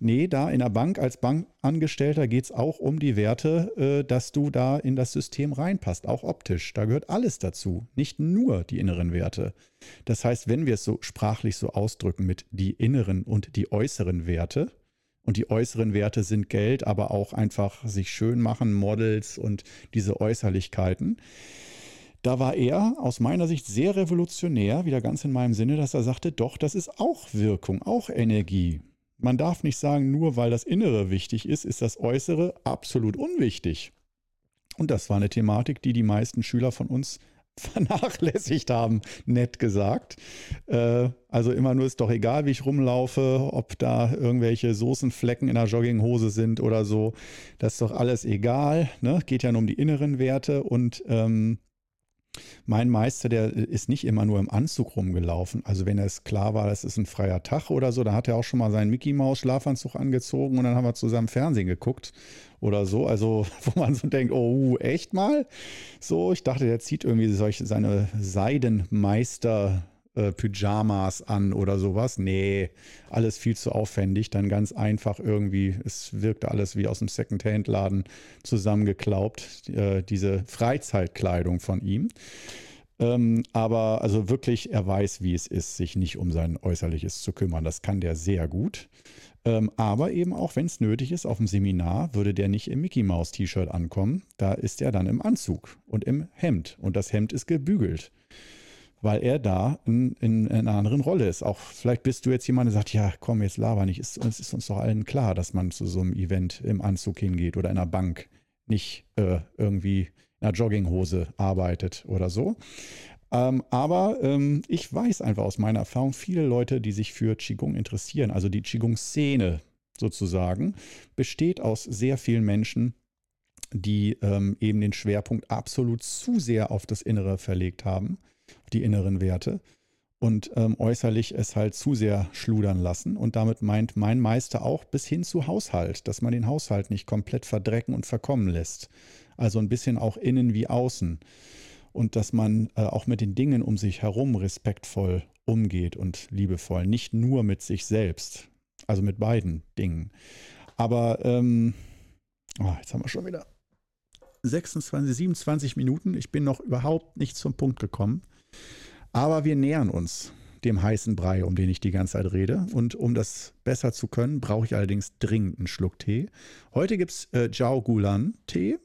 Nee, da in der Bank als Bankangestellter geht es auch um die Werte, äh, dass du da in das System reinpasst, auch optisch. Da gehört alles dazu, nicht nur die inneren Werte. Das heißt, wenn wir es so sprachlich so ausdrücken mit die inneren und die äußeren Werte, und die äußeren Werte sind Geld, aber auch einfach sich schön machen, Models und diese Äußerlichkeiten, da war er aus meiner Sicht sehr revolutionär, wieder ganz in meinem Sinne, dass er sagte, doch, das ist auch Wirkung, auch Energie. Man darf nicht sagen, nur weil das Innere wichtig ist, ist das Äußere absolut unwichtig. Und das war eine Thematik, die die meisten Schüler von uns vernachlässigt haben, nett gesagt. Äh, also immer nur ist doch egal, wie ich rumlaufe, ob da irgendwelche Soßenflecken in der Jogginghose sind oder so. Das ist doch alles egal. Ne? Geht ja nur um die inneren Werte und ähm, mein Meister, der ist nicht immer nur im Anzug rumgelaufen. Also wenn es klar war, es ist ein freier Tag oder so, da hat er auch schon mal seinen Mickey Maus Schlafanzug angezogen und dann haben wir zusammen Fernsehen geguckt oder so. Also wo man so denkt, oh, echt mal? So, ich dachte, der zieht irgendwie solche seine Seidenmeister äh, Pyjamas an oder sowas. Nee, alles viel zu aufwendig. Dann ganz einfach irgendwie, es wirkte alles wie aus dem Second-Hand-Laden zusammengeklaubt, äh, diese Freizeitkleidung von ihm. Ähm, aber also wirklich, er weiß, wie es ist, sich nicht um sein Äußerliches zu kümmern. Das kann der sehr gut. Ähm, aber eben auch, wenn es nötig ist, auf dem Seminar würde der nicht im Mickey Mouse T-Shirt ankommen. Da ist er dann im Anzug und im Hemd. Und das Hemd ist gebügelt weil er da in, in, in, einer anderen Rolle ist. Auch vielleicht bist du jetzt jemand, der sagt, ja, komm, jetzt laber nicht. Es ist, ist, uns doch allen klar, dass man zu so einem Event im Anzug hingeht oder in einer Bank nicht äh, irgendwie in einer Jogginghose arbeitet oder so. Ähm, aber ähm, ich weiß einfach aus meiner Erfahrung, viele Leute, die sich für Qigong interessieren, also die Qigong-Szene sozusagen, besteht aus sehr vielen Menschen, die ähm, eben den Schwerpunkt absolut zu sehr auf das Innere verlegt haben die inneren Werte und ähm, äußerlich es halt zu sehr schludern lassen. Und damit meint mein Meister auch bis hin zu Haushalt, dass man den Haushalt nicht komplett verdrecken und verkommen lässt. Also ein bisschen auch innen wie außen. Und dass man äh, auch mit den Dingen um sich herum respektvoll umgeht und liebevoll, nicht nur mit sich selbst. Also mit beiden Dingen. Aber ähm, oh, jetzt haben wir schon wieder 26, 27 Minuten. Ich bin noch überhaupt nicht zum Punkt gekommen. Aber wir nähern uns dem heißen Brei, um den ich die ganze Zeit rede. Und um das besser zu können, brauche ich allerdings dringend einen Schluck Tee. Heute gibt es äh, Jiao Gulan Tee.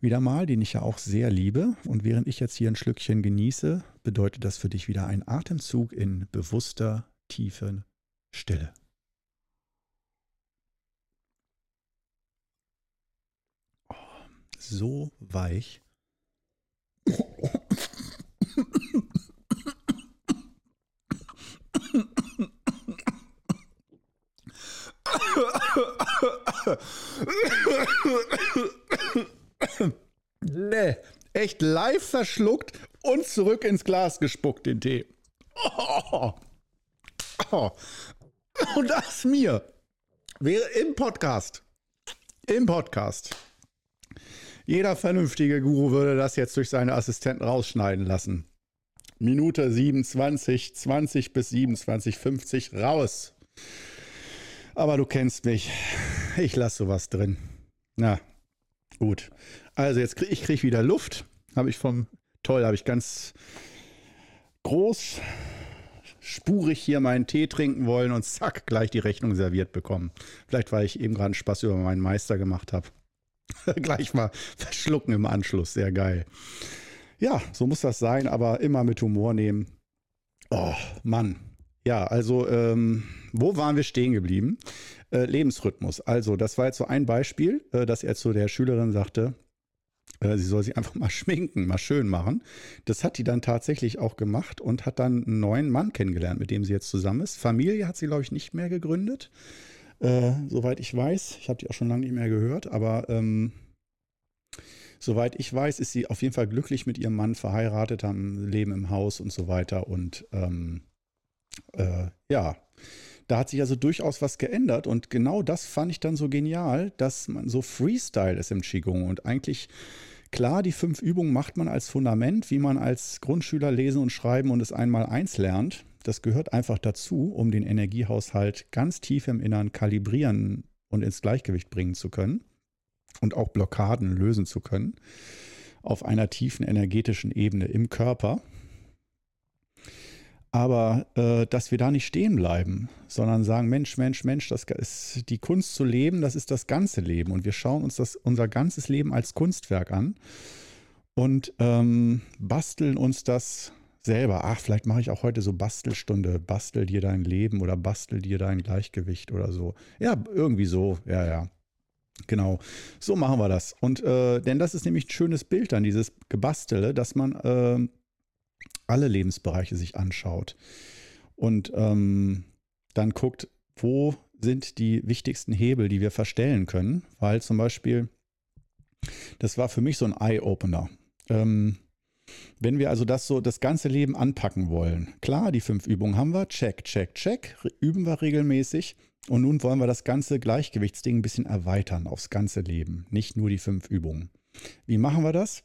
Wieder mal, den ich ja auch sehr liebe. Und während ich jetzt hier ein Schlückchen genieße, bedeutet das für dich wieder ein Atemzug in bewusster, tiefen Stille. Oh, so weich. nee, echt live verschluckt und zurück ins Glas gespuckt, den Tee. Oh. Oh. Und das mir wäre im Podcast. Im Podcast. Jeder vernünftige Guru würde das jetzt durch seine Assistenten rausschneiden lassen. Minute 27, 20 bis 27, 50 raus. Aber du kennst mich. Ich lasse sowas drin. Na, gut. Also jetzt kriege ich krieg wieder Luft. Habe ich vom toll, habe ich ganz groß spurig hier meinen Tee trinken wollen und zack, gleich die Rechnung serviert bekommen. Vielleicht, weil ich eben gerade Spaß über meinen Meister gemacht habe. gleich mal verschlucken im Anschluss. Sehr geil. Ja, so muss das sein, aber immer mit Humor nehmen. Oh, Mann. Ja, also ähm, wo waren wir stehen geblieben? Äh, Lebensrhythmus. Also, das war jetzt so ein Beispiel, äh, dass er zu der Schülerin sagte, äh, sie soll sich einfach mal schminken, mal schön machen. Das hat die dann tatsächlich auch gemacht und hat dann einen neuen Mann kennengelernt, mit dem sie jetzt zusammen ist. Familie hat sie, glaube ich, nicht mehr gegründet. Äh, soweit ich weiß. Ich habe die auch schon lange nicht mehr gehört, aber ähm, soweit ich weiß, ist sie auf jeden Fall glücklich mit ihrem Mann verheiratet, haben Leben im Haus und so weiter. Und ähm, äh, ja, da hat sich also durchaus was geändert und genau das fand ich dann so genial, dass man so Freestyle ist im Qigong und eigentlich klar, die fünf Übungen macht man als Fundament, wie man als Grundschüler lesen und schreiben und es einmal eins lernt. Das gehört einfach dazu, um den Energiehaushalt ganz tief im Innern kalibrieren und ins Gleichgewicht bringen zu können und auch Blockaden lösen zu können auf einer tiefen energetischen Ebene im Körper. Aber äh, dass wir da nicht stehen bleiben, sondern sagen, Mensch, Mensch, Mensch, das ist die Kunst zu leben, das ist das ganze Leben. Und wir schauen uns das, unser ganzes Leben als Kunstwerk an und ähm, basteln uns das selber. Ach, vielleicht mache ich auch heute so Bastelstunde, bastel dir dein Leben oder bastel dir dein Gleichgewicht oder so. Ja, irgendwie so, ja, ja. Genau, so machen wir das. Und äh, denn das ist nämlich ein schönes Bild dann, dieses Gebastele, dass man äh, alle Lebensbereiche sich anschaut und ähm, dann guckt, wo sind die wichtigsten Hebel, die wir verstellen können, weil zum Beispiel, das war für mich so ein Eye-Opener. Ähm, wenn wir also das so das ganze Leben anpacken wollen, klar, die fünf Übungen haben wir, check, check, check, üben wir regelmäßig. Und nun wollen wir das ganze Gleichgewichtsding ein bisschen erweitern aufs ganze Leben, nicht nur die fünf Übungen. Wie machen wir das?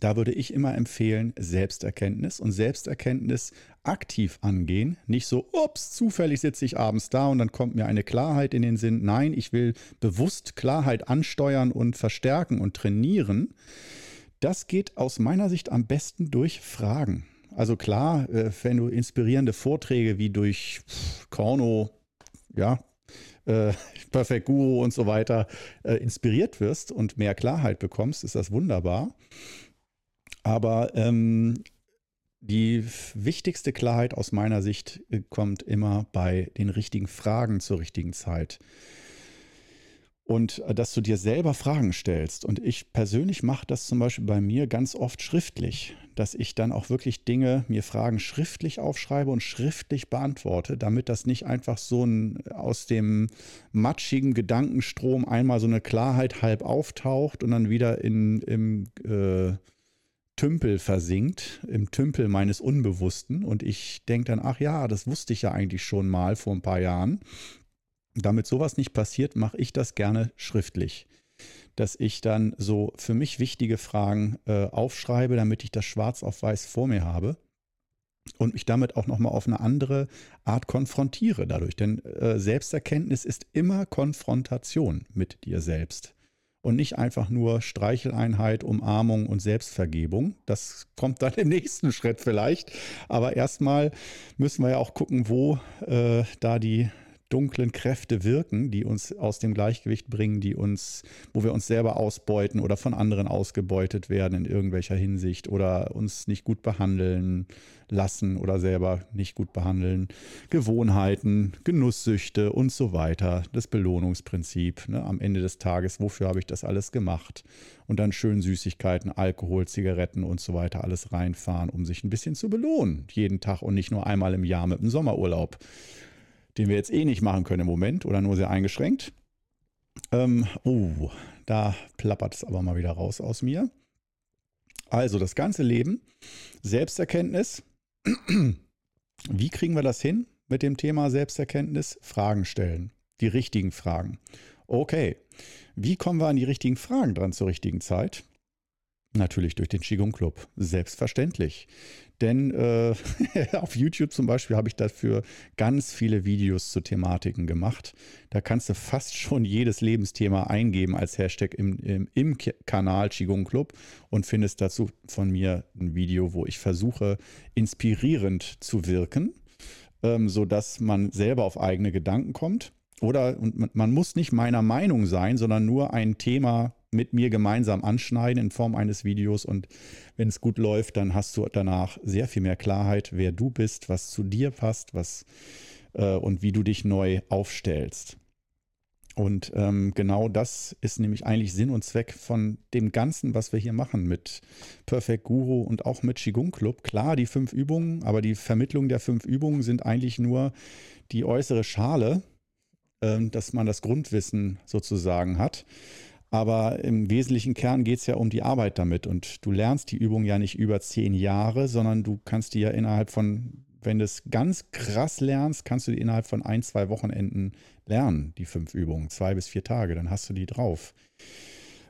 Da würde ich immer empfehlen, Selbsterkenntnis und Selbsterkenntnis aktiv angehen. Nicht so, ups, zufällig sitze ich abends da und dann kommt mir eine Klarheit in den Sinn. Nein, ich will bewusst Klarheit ansteuern und verstärken und trainieren. Das geht aus meiner Sicht am besten durch Fragen. Also klar, äh, wenn du inspirierende Vorträge wie durch Korno, ja, äh, Perfect Guru und so weiter äh, inspiriert wirst und mehr Klarheit bekommst, ist das wunderbar. Aber ähm, die wichtigste Klarheit aus meiner Sicht kommt immer bei den richtigen Fragen zur richtigen Zeit. Und äh, dass du dir selber Fragen stellst. Und ich persönlich mache das zum Beispiel bei mir ganz oft schriftlich, dass ich dann auch wirklich Dinge, mir Fragen schriftlich aufschreibe und schriftlich beantworte, damit das nicht einfach so ein aus dem matschigen Gedankenstrom einmal so eine Klarheit halb auftaucht und dann wieder in, im äh, Tümpel versinkt, im Tümpel meines Unbewussten. Und ich denke dann, ach ja, das wusste ich ja eigentlich schon mal vor ein paar Jahren. Damit sowas nicht passiert, mache ich das gerne schriftlich. Dass ich dann so für mich wichtige Fragen äh, aufschreibe, damit ich das schwarz auf weiß vor mir habe und mich damit auch nochmal auf eine andere Art konfrontiere dadurch. Denn äh, Selbsterkenntnis ist immer Konfrontation mit dir selbst und nicht einfach nur Streicheleinheit, Umarmung und Selbstvergebung. Das kommt dann im nächsten Schritt vielleicht. Aber erstmal müssen wir ja auch gucken, wo äh, da die dunklen Kräfte wirken, die uns aus dem Gleichgewicht bringen, die uns, wo wir uns selber ausbeuten oder von anderen ausgebeutet werden in irgendwelcher Hinsicht oder uns nicht gut behandeln lassen oder selber nicht gut behandeln, Gewohnheiten, Genusssüchte und so weiter, das Belohnungsprinzip. Ne? Am Ende des Tages, wofür habe ich das alles gemacht? Und dann schön Süßigkeiten, Alkohol, Zigaretten und so weiter alles reinfahren, um sich ein bisschen zu belohnen, jeden Tag und nicht nur einmal im Jahr mit dem Sommerurlaub den wir jetzt eh nicht machen können im Moment oder nur sehr eingeschränkt. Ähm, oh, da plappert es aber mal wieder raus aus mir. Also das ganze Leben, Selbsterkenntnis. Wie kriegen wir das hin mit dem Thema Selbsterkenntnis? Fragen stellen, die richtigen Fragen. Okay, wie kommen wir an die richtigen Fragen dran zur richtigen Zeit? Natürlich durch den Qigong Club. Selbstverständlich. Denn äh, auf YouTube zum Beispiel habe ich dafür ganz viele Videos zu Thematiken gemacht. Da kannst du fast schon jedes Lebensthema eingeben als Hashtag im, im, im Kanal Qigong Club und findest dazu von mir ein Video, wo ich versuche, inspirierend zu wirken, ähm, sodass man selber auf eigene Gedanken kommt. Oder und man muss nicht meiner Meinung sein, sondern nur ein Thema mit mir gemeinsam anschneiden in Form eines Videos. Und wenn es gut läuft, dann hast du danach sehr viel mehr Klarheit, wer du bist, was zu dir passt, was äh, und wie du dich neu aufstellst. Und ähm, genau das ist nämlich eigentlich Sinn und Zweck von dem Ganzen, was wir hier machen mit Perfect Guru und auch mit Qigong Club. Klar, die fünf Übungen, aber die Vermittlung der fünf Übungen sind eigentlich nur die äußere Schale, dass man das Grundwissen sozusagen hat. Aber im wesentlichen Kern geht es ja um die Arbeit damit. Und du lernst die Übung ja nicht über zehn Jahre, sondern du kannst die ja innerhalb von, wenn du es ganz krass lernst, kannst du die innerhalb von ein, zwei Wochenenden lernen, die fünf Übungen, zwei bis vier Tage, dann hast du die drauf.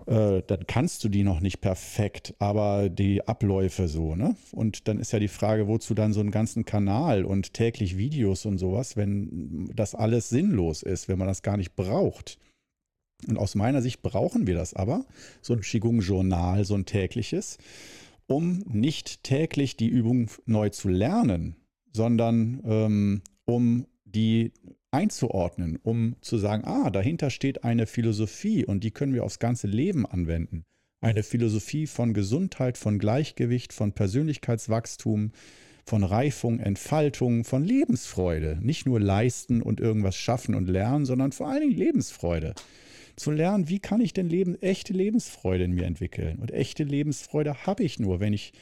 Äh, dann kannst du die noch nicht perfekt, aber die Abläufe so, ne? Und dann ist ja die Frage, wozu dann so einen ganzen Kanal und täglich Videos und sowas, wenn das alles sinnlos ist, wenn man das gar nicht braucht. Und aus meiner Sicht brauchen wir das aber, so ein Qigong-Journal, so ein tägliches, um nicht täglich die Übung neu zu lernen, sondern ähm, um die einzuordnen, um zu sagen, ah, dahinter steht eine Philosophie und die können wir aufs ganze Leben anwenden. Eine Philosophie von Gesundheit, von Gleichgewicht, von Persönlichkeitswachstum, von Reifung, Entfaltung, von Lebensfreude. Nicht nur leisten und irgendwas schaffen und lernen, sondern vor allen Dingen Lebensfreude. zu lernen, wie kann ich denn Leben, echte Lebensfreude in mir entwickeln. Und echte Lebensfreude habe ich nur, wenn ich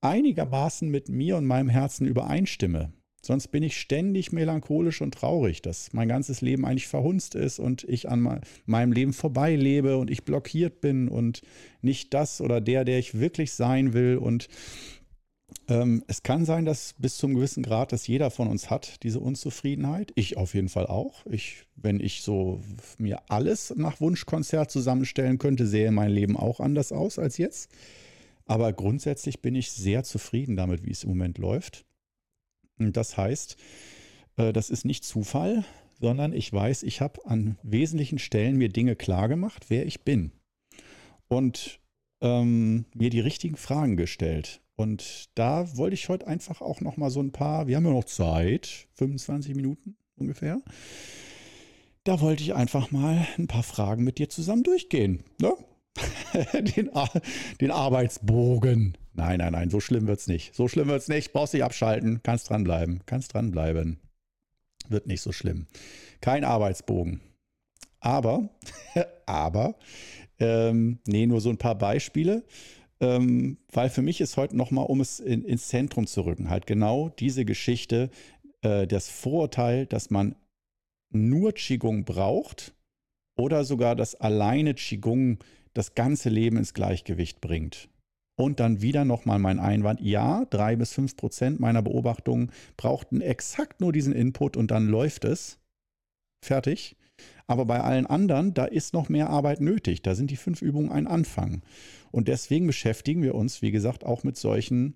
einigermaßen mit mir und meinem Herzen übereinstimme. Sonst bin ich ständig melancholisch und traurig, dass mein ganzes Leben eigentlich verhunzt ist und ich an meinem Leben vorbeilebe und ich blockiert bin und nicht das oder der, der ich wirklich sein will. Und ähm, es kann sein, dass bis zum gewissen Grad, dass jeder von uns hat, diese Unzufriedenheit. Ich auf jeden Fall auch. Ich, wenn ich so mir alles nach Wunschkonzert zusammenstellen könnte, sähe mein Leben auch anders aus als jetzt. Aber grundsätzlich bin ich sehr zufrieden damit, wie es im Moment läuft. Das heißt, äh, das ist nicht Zufall, sondern ich weiß, ich habe an wesentlichen Stellen mir Dinge klargemacht, wer ich bin. Und ähm, mir die richtigen Fragen gestellt. Und da wollte ich heute einfach auch noch mal so ein paar, wir haben ja noch Zeit, 25 Minuten ungefähr. Da wollte ich einfach mal ein paar Fragen mit dir zusammen durchgehen. Ne? den, den Arbeitsbogen. Nein, nein, nein, so schlimm wird es nicht. So schlimm wird es nicht. Brauchst dich abschalten. Kannst dranbleiben. Kannst dranbleiben. Wird nicht so schlimm. Kein Arbeitsbogen. Aber, aber, ähm, nee, nur so ein paar Beispiele ähm, weil für mich ist heute nochmal, um es in, ins Zentrum zu rücken, halt genau diese Geschichte, äh, das Vorurteil, dass man nur Qigong braucht oder sogar, dass alleine Qigong das ganze Leben ins Gleichgewicht bringt. Und dann wieder nochmal mein Einwand, ja, drei bis fünf Prozent meiner Beobachtungen brauchten exakt nur diesen Input und dann läuft es. Fertig. Aber bei allen anderen, da ist noch mehr Arbeit nötig. Da sind die fünf Übungen ein Anfang. Und deswegen beschäftigen wir uns, wie gesagt, auch mit solchen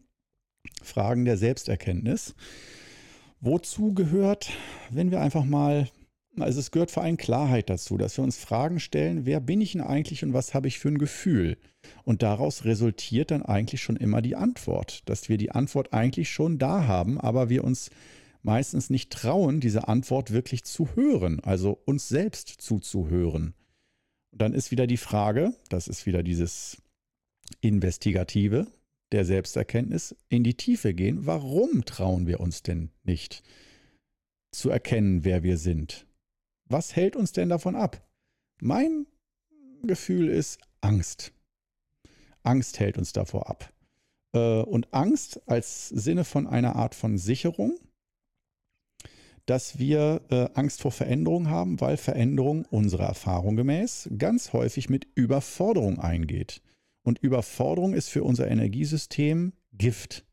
Fragen der Selbsterkenntnis. Wozu gehört, wenn wir einfach mal, also es gehört vor allem Klarheit dazu, dass wir uns Fragen stellen, wer bin ich denn eigentlich und was habe ich für ein Gefühl? Und daraus resultiert dann eigentlich schon immer die Antwort, dass wir die Antwort eigentlich schon da haben, aber wir uns meistens nicht trauen, diese Antwort wirklich zu hören, also uns selbst zuzuhören. Und dann ist wieder die Frage, das ist wieder dieses Investigative der Selbsterkenntnis in die Tiefe gehen. Warum trauen wir uns denn nicht zu erkennen, wer wir sind? Was hält uns denn davon ab? Mein Gefühl ist Angst. Angst hält uns davor ab. Äh, und Angst als Sinne von einer Art von Sicherung, dass wir äh, Angst vor Veränderung haben, weil Veränderung unserer Erfahrung gemäß ganz häufig mit Überforderung eingeht. Und Überforderung ist für unser Energiesystem Gift.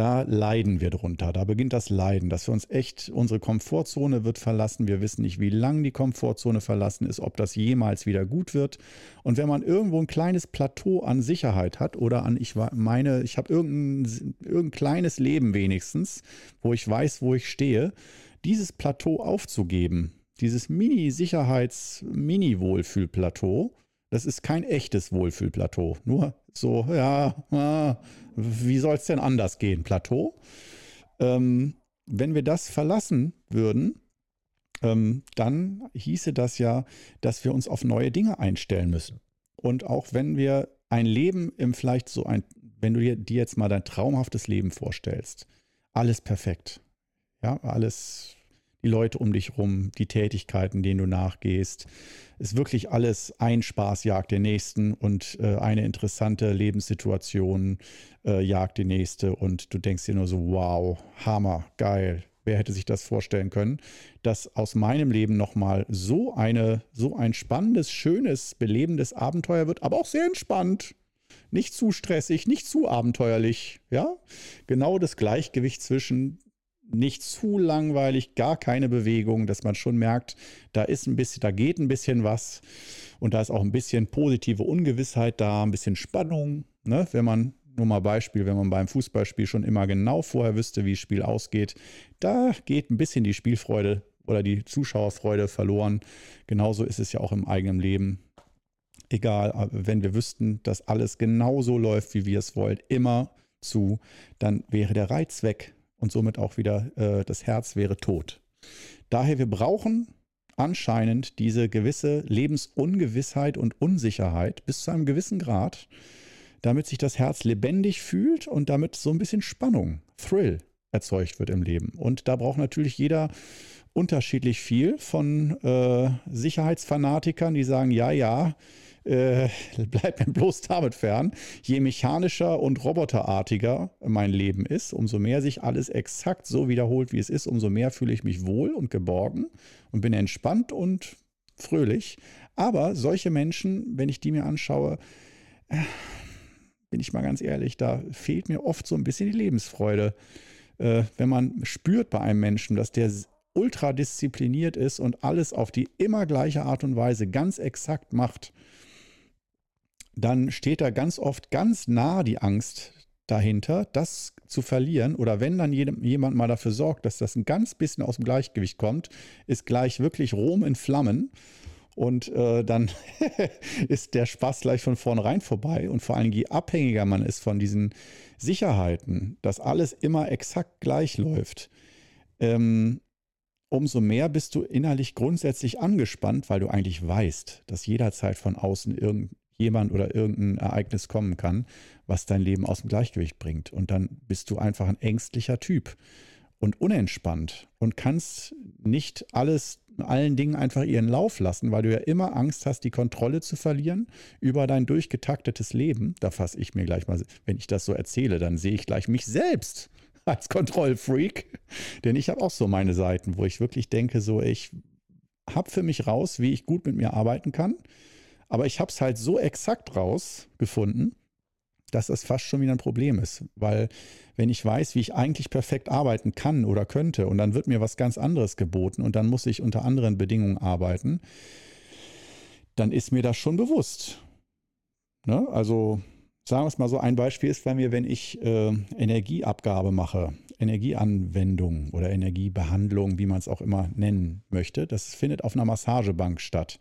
Da leiden wir drunter. Da beginnt das Leiden, dass wir uns echt, unsere Komfortzone wird verlassen. Wir wissen nicht, wie lang die Komfortzone verlassen ist, ob das jemals wieder gut wird. Und wenn man irgendwo ein kleines Plateau an Sicherheit hat oder an, ich meine, ich habe irgendein, irgendein kleines Leben wenigstens, wo ich weiß, wo ich stehe, dieses Plateau aufzugeben, dieses Mini-Sicherheits-, Mini-Wohlfühlplateau, das ist kein echtes Wohlfühlplateau. Nur so, ja, ah, wie soll es denn anders gehen, Plateau? Ähm, wenn wir das verlassen würden, ähm, dann hieße das ja, dass wir uns auf neue Dinge einstellen müssen. Und auch wenn wir ein Leben im vielleicht so ein, wenn du dir, dir jetzt mal dein traumhaftes Leben vorstellst, alles perfekt. Ja, alles die Leute um dich rum, die Tätigkeiten, denen du nachgehst. Ist wirklich alles ein Spaß jagt den nächsten und äh, eine interessante Lebenssituation äh, jagt die nächste und du denkst dir nur so, wow, Hammer, geil. Wer hätte sich das vorstellen können, dass aus meinem Leben nochmal so eine, so ein spannendes, schönes, belebendes Abenteuer wird, aber auch sehr entspannt. Nicht zu stressig, nicht zu abenteuerlich, ja? Genau das Gleichgewicht zwischen nicht zu langweilig, gar keine Bewegung, dass man schon merkt, da ist ein bisschen, da geht ein bisschen was und da ist auch ein bisschen positive Ungewissheit da, ein bisschen Spannung. Ne? Wenn man, nur mal Beispiel, wenn man beim Fußballspiel schon immer genau vorher wüsste, wie das Spiel ausgeht, da geht ein bisschen die Spielfreude oder die Zuschauerfreude verloren. Genauso ist es ja auch im eigenen Leben. Egal, wenn wir wüssten, dass alles genauso läuft, wie wir es wollen, immer zu, dann wäre der Reiz weg und somit auch wieder äh, das Herz wäre tot. Daher, wir brauchen anscheinend diese gewisse Lebensungewissheit und Unsicherheit bis zu einem gewissen Grad, damit sich das Herz lebendig fühlt und damit so ein bisschen Spannung, Thrill erzeugt wird im Leben. Und da braucht natürlich jeder unterschiedlich viel von äh, Sicherheitsfanatikern, die sagen, ja, ja, äh, bleib mir bloß damit fern. Je mechanischer und roboterartiger mein Leben ist, umso mehr sich alles exakt so wiederholt, wie es ist, umso mehr fühle ich mich wohl und geborgen und bin entspannt und fröhlich. Aber solche Menschen, wenn ich die mir anschaue, äh, bin ich mal ganz ehrlich, da fehlt mir oft so ein bisschen die Lebensfreude. Äh, wenn man spürt bei einem Menschen, dass der ultra diszipliniert ist und alles auf die immer gleiche Art und Weise ganz exakt macht, dann steht da ganz oft ganz nah die Angst dahinter, das zu verlieren. Oder wenn dann jemand mal dafür sorgt, dass das ein ganz bisschen aus dem Gleichgewicht kommt, ist gleich wirklich Rom in Flammen. Und äh, dann ist der Spaß gleich von vornherein vorbei. Und vor allem, je abhängiger man ist von diesen Sicherheiten, dass alles immer exakt gleich läuft, ähm, umso mehr bist du innerlich grundsätzlich angespannt, weil du eigentlich weißt, dass jederzeit von außen irgendjemand oder irgendein Ereignis kommen kann, was dein Leben aus dem Gleichgewicht bringt. Und dann bist du einfach ein ängstlicher Typ und unentspannt und kannst nicht alles allen Dingen einfach ihren Lauf lassen, weil du ja immer Angst hast, die Kontrolle zu verlieren über dein durchgetaktetes Leben. Da fasse ich mir gleich mal, wenn ich das so erzähle, dann sehe ich gleich mich selbst als Kontrollfreak. Denn ich habe auch so meine Seiten, wo ich wirklich denke, so ich habe für mich raus, wie ich gut mit mir arbeiten kann. Aber ich habe es halt so exakt rausgefunden, dass das fast schon wieder ein Problem ist. Weil wenn ich weiß, wie ich eigentlich perfekt arbeiten kann oder könnte und dann wird mir was ganz anderes geboten und dann muss ich unter anderen Bedingungen arbeiten, dann ist mir das schon bewusst. Ne? Also sagen wir es mal so, ein Beispiel ist bei mir, wenn ich äh, Energieabgabe mache, Energieanwendung oder Energiebehandlung, wie man es auch immer nennen möchte, das findet auf einer Massagebank statt.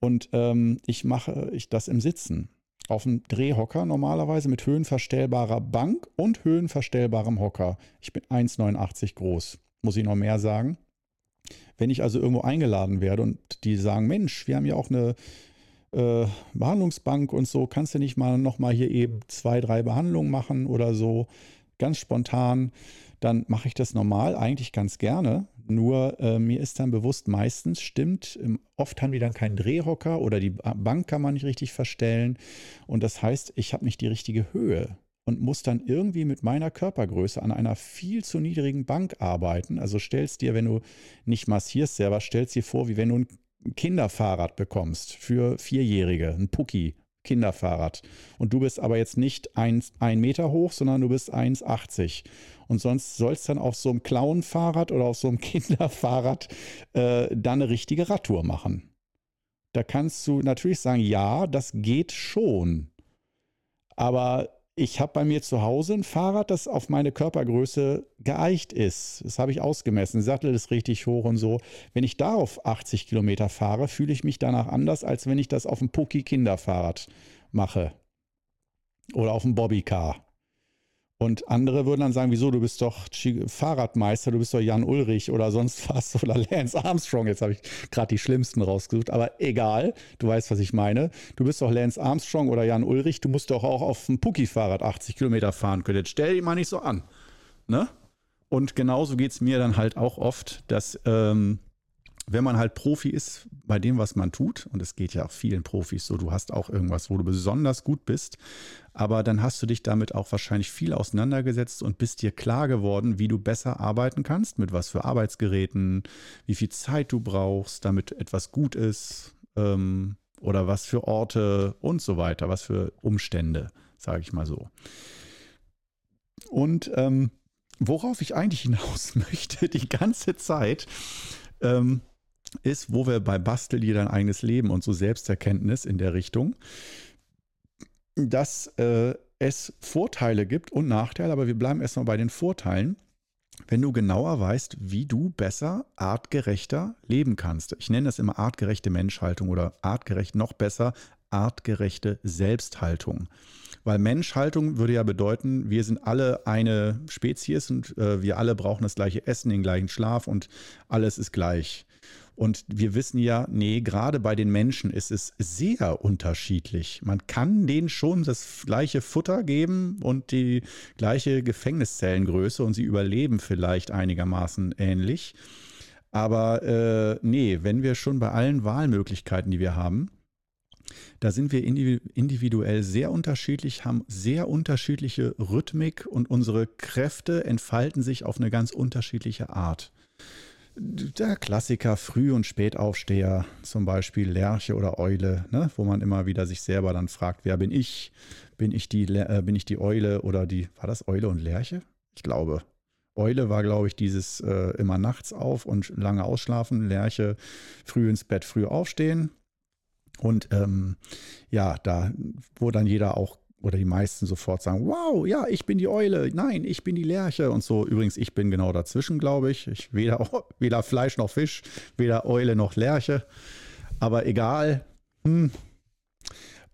Und ähm, ich mache ich das im Sitzen auf einem Drehhocker normalerweise mit höhenverstellbarer Bank und höhenverstellbarem Hocker. Ich bin 1,89 groß, muss ich noch mehr sagen. Wenn ich also irgendwo eingeladen werde und die sagen, Mensch, wir haben ja auch eine äh, Behandlungsbank und so, kannst du nicht mal noch mal hier eben zwei, drei Behandlungen machen oder so, ganz spontan, dann mache ich das normal eigentlich ganz gerne. Nur äh, mir ist dann bewusst, meistens stimmt, ähm, oft haben die dann keinen Drehhocker oder die Bank kann man nicht richtig verstellen. Und das heißt, ich habe nicht die richtige Höhe und muss dann irgendwie mit meiner Körpergröße an einer viel zu niedrigen Bank arbeiten. Also stellst dir, wenn du nicht massierst selber, stellst dir vor, wie wenn du ein Kinderfahrrad bekommst für Vierjährige, ein Pucki, Kinderfahrrad. Und du bist aber jetzt nicht ein, ein Meter hoch, sondern du bist 1,80. Und sonst soll es dann auf so einem Clown-Fahrrad oder auf so einem Kinderfahrrad äh, dann eine richtige Radtour machen. Da kannst du natürlich sagen, ja, das geht schon. Aber ich habe bei mir zu Hause ein Fahrrad, das auf meine Körpergröße geeicht ist. Das habe ich ausgemessen. Sattel ist richtig hoch und so. Wenn ich darauf 80 Kilometer fahre, fühle ich mich danach anders, als wenn ich das auf dem Pucki Kinderfahrrad mache. Oder auf dem Bobbycar. Und andere würden dann sagen, wieso, du bist doch Fahrradmeister, du bist doch Jan Ulrich oder sonst was oder Lance Armstrong. Jetzt habe ich gerade die schlimmsten rausgesucht, aber egal, du weißt, was ich meine. Du bist doch Lance Armstrong oder Jan Ulrich, du musst doch auch auf dem Pucki-Fahrrad 80 Kilometer fahren können. Jetzt stell dich mal nicht so an. Ne? Und genauso geht es mir dann halt auch oft, dass ähm, wenn man halt Profi ist bei dem, was man tut, und es geht ja auch vielen Profis so, du hast auch irgendwas, wo du besonders gut bist, aber dann hast du dich damit auch wahrscheinlich viel auseinandergesetzt und bist dir klar geworden, wie du besser arbeiten kannst, mit was für Arbeitsgeräten, wie viel Zeit du brauchst, damit etwas gut ist ähm, oder was für Orte und so weiter, was für Umstände, sage ich mal so. Und ähm, worauf ich eigentlich hinaus möchte die ganze Zeit, ähm, ist, wo wir bei Bastel dir dein eigenes Leben und so Selbsterkenntnis in der Richtung, dass äh, es Vorteile gibt und Nachteile, aber wir bleiben erstmal bei den Vorteilen, wenn du genauer weißt, wie du besser, artgerechter leben kannst. Ich nenne das immer artgerechte Menschhaltung oder artgerecht noch besser, artgerechte Selbsthaltung. Weil Menschhaltung würde ja bedeuten, wir sind alle eine Spezies und äh, wir alle brauchen das gleiche Essen, den gleichen Schlaf und alles ist gleich. Und wir wissen ja, nee, gerade bei den Menschen ist es sehr unterschiedlich. Man kann denen schon das gleiche Futter geben und die gleiche Gefängniszellengröße und sie überleben vielleicht einigermaßen ähnlich. Aber äh, nee, wenn wir schon bei allen Wahlmöglichkeiten, die wir haben, da sind wir individuell sehr unterschiedlich, haben sehr unterschiedliche Rhythmik und unsere Kräfte entfalten sich auf eine ganz unterschiedliche Art. Der Klassiker Früh- und Spätaufsteher, zum Beispiel Lerche oder Eule, ne, wo man immer wieder sich selber dann fragt, wer bin ich? Bin ich die, äh, bin ich die Eule oder die, war das Eule und Lerche? Ich glaube. Eule war, glaube ich, dieses äh, immer nachts auf und lange ausschlafen, Lerche früh ins Bett, früh aufstehen. Und ähm, ja, da, wo dann jeder auch oder die meisten sofort sagen, wow, ja, ich bin die Eule, nein, ich bin die Lerche und so. Übrigens, ich bin genau dazwischen, glaube ich. Ich weder, weder Fleisch noch Fisch, weder Eule noch Lerche. Aber egal. Hm.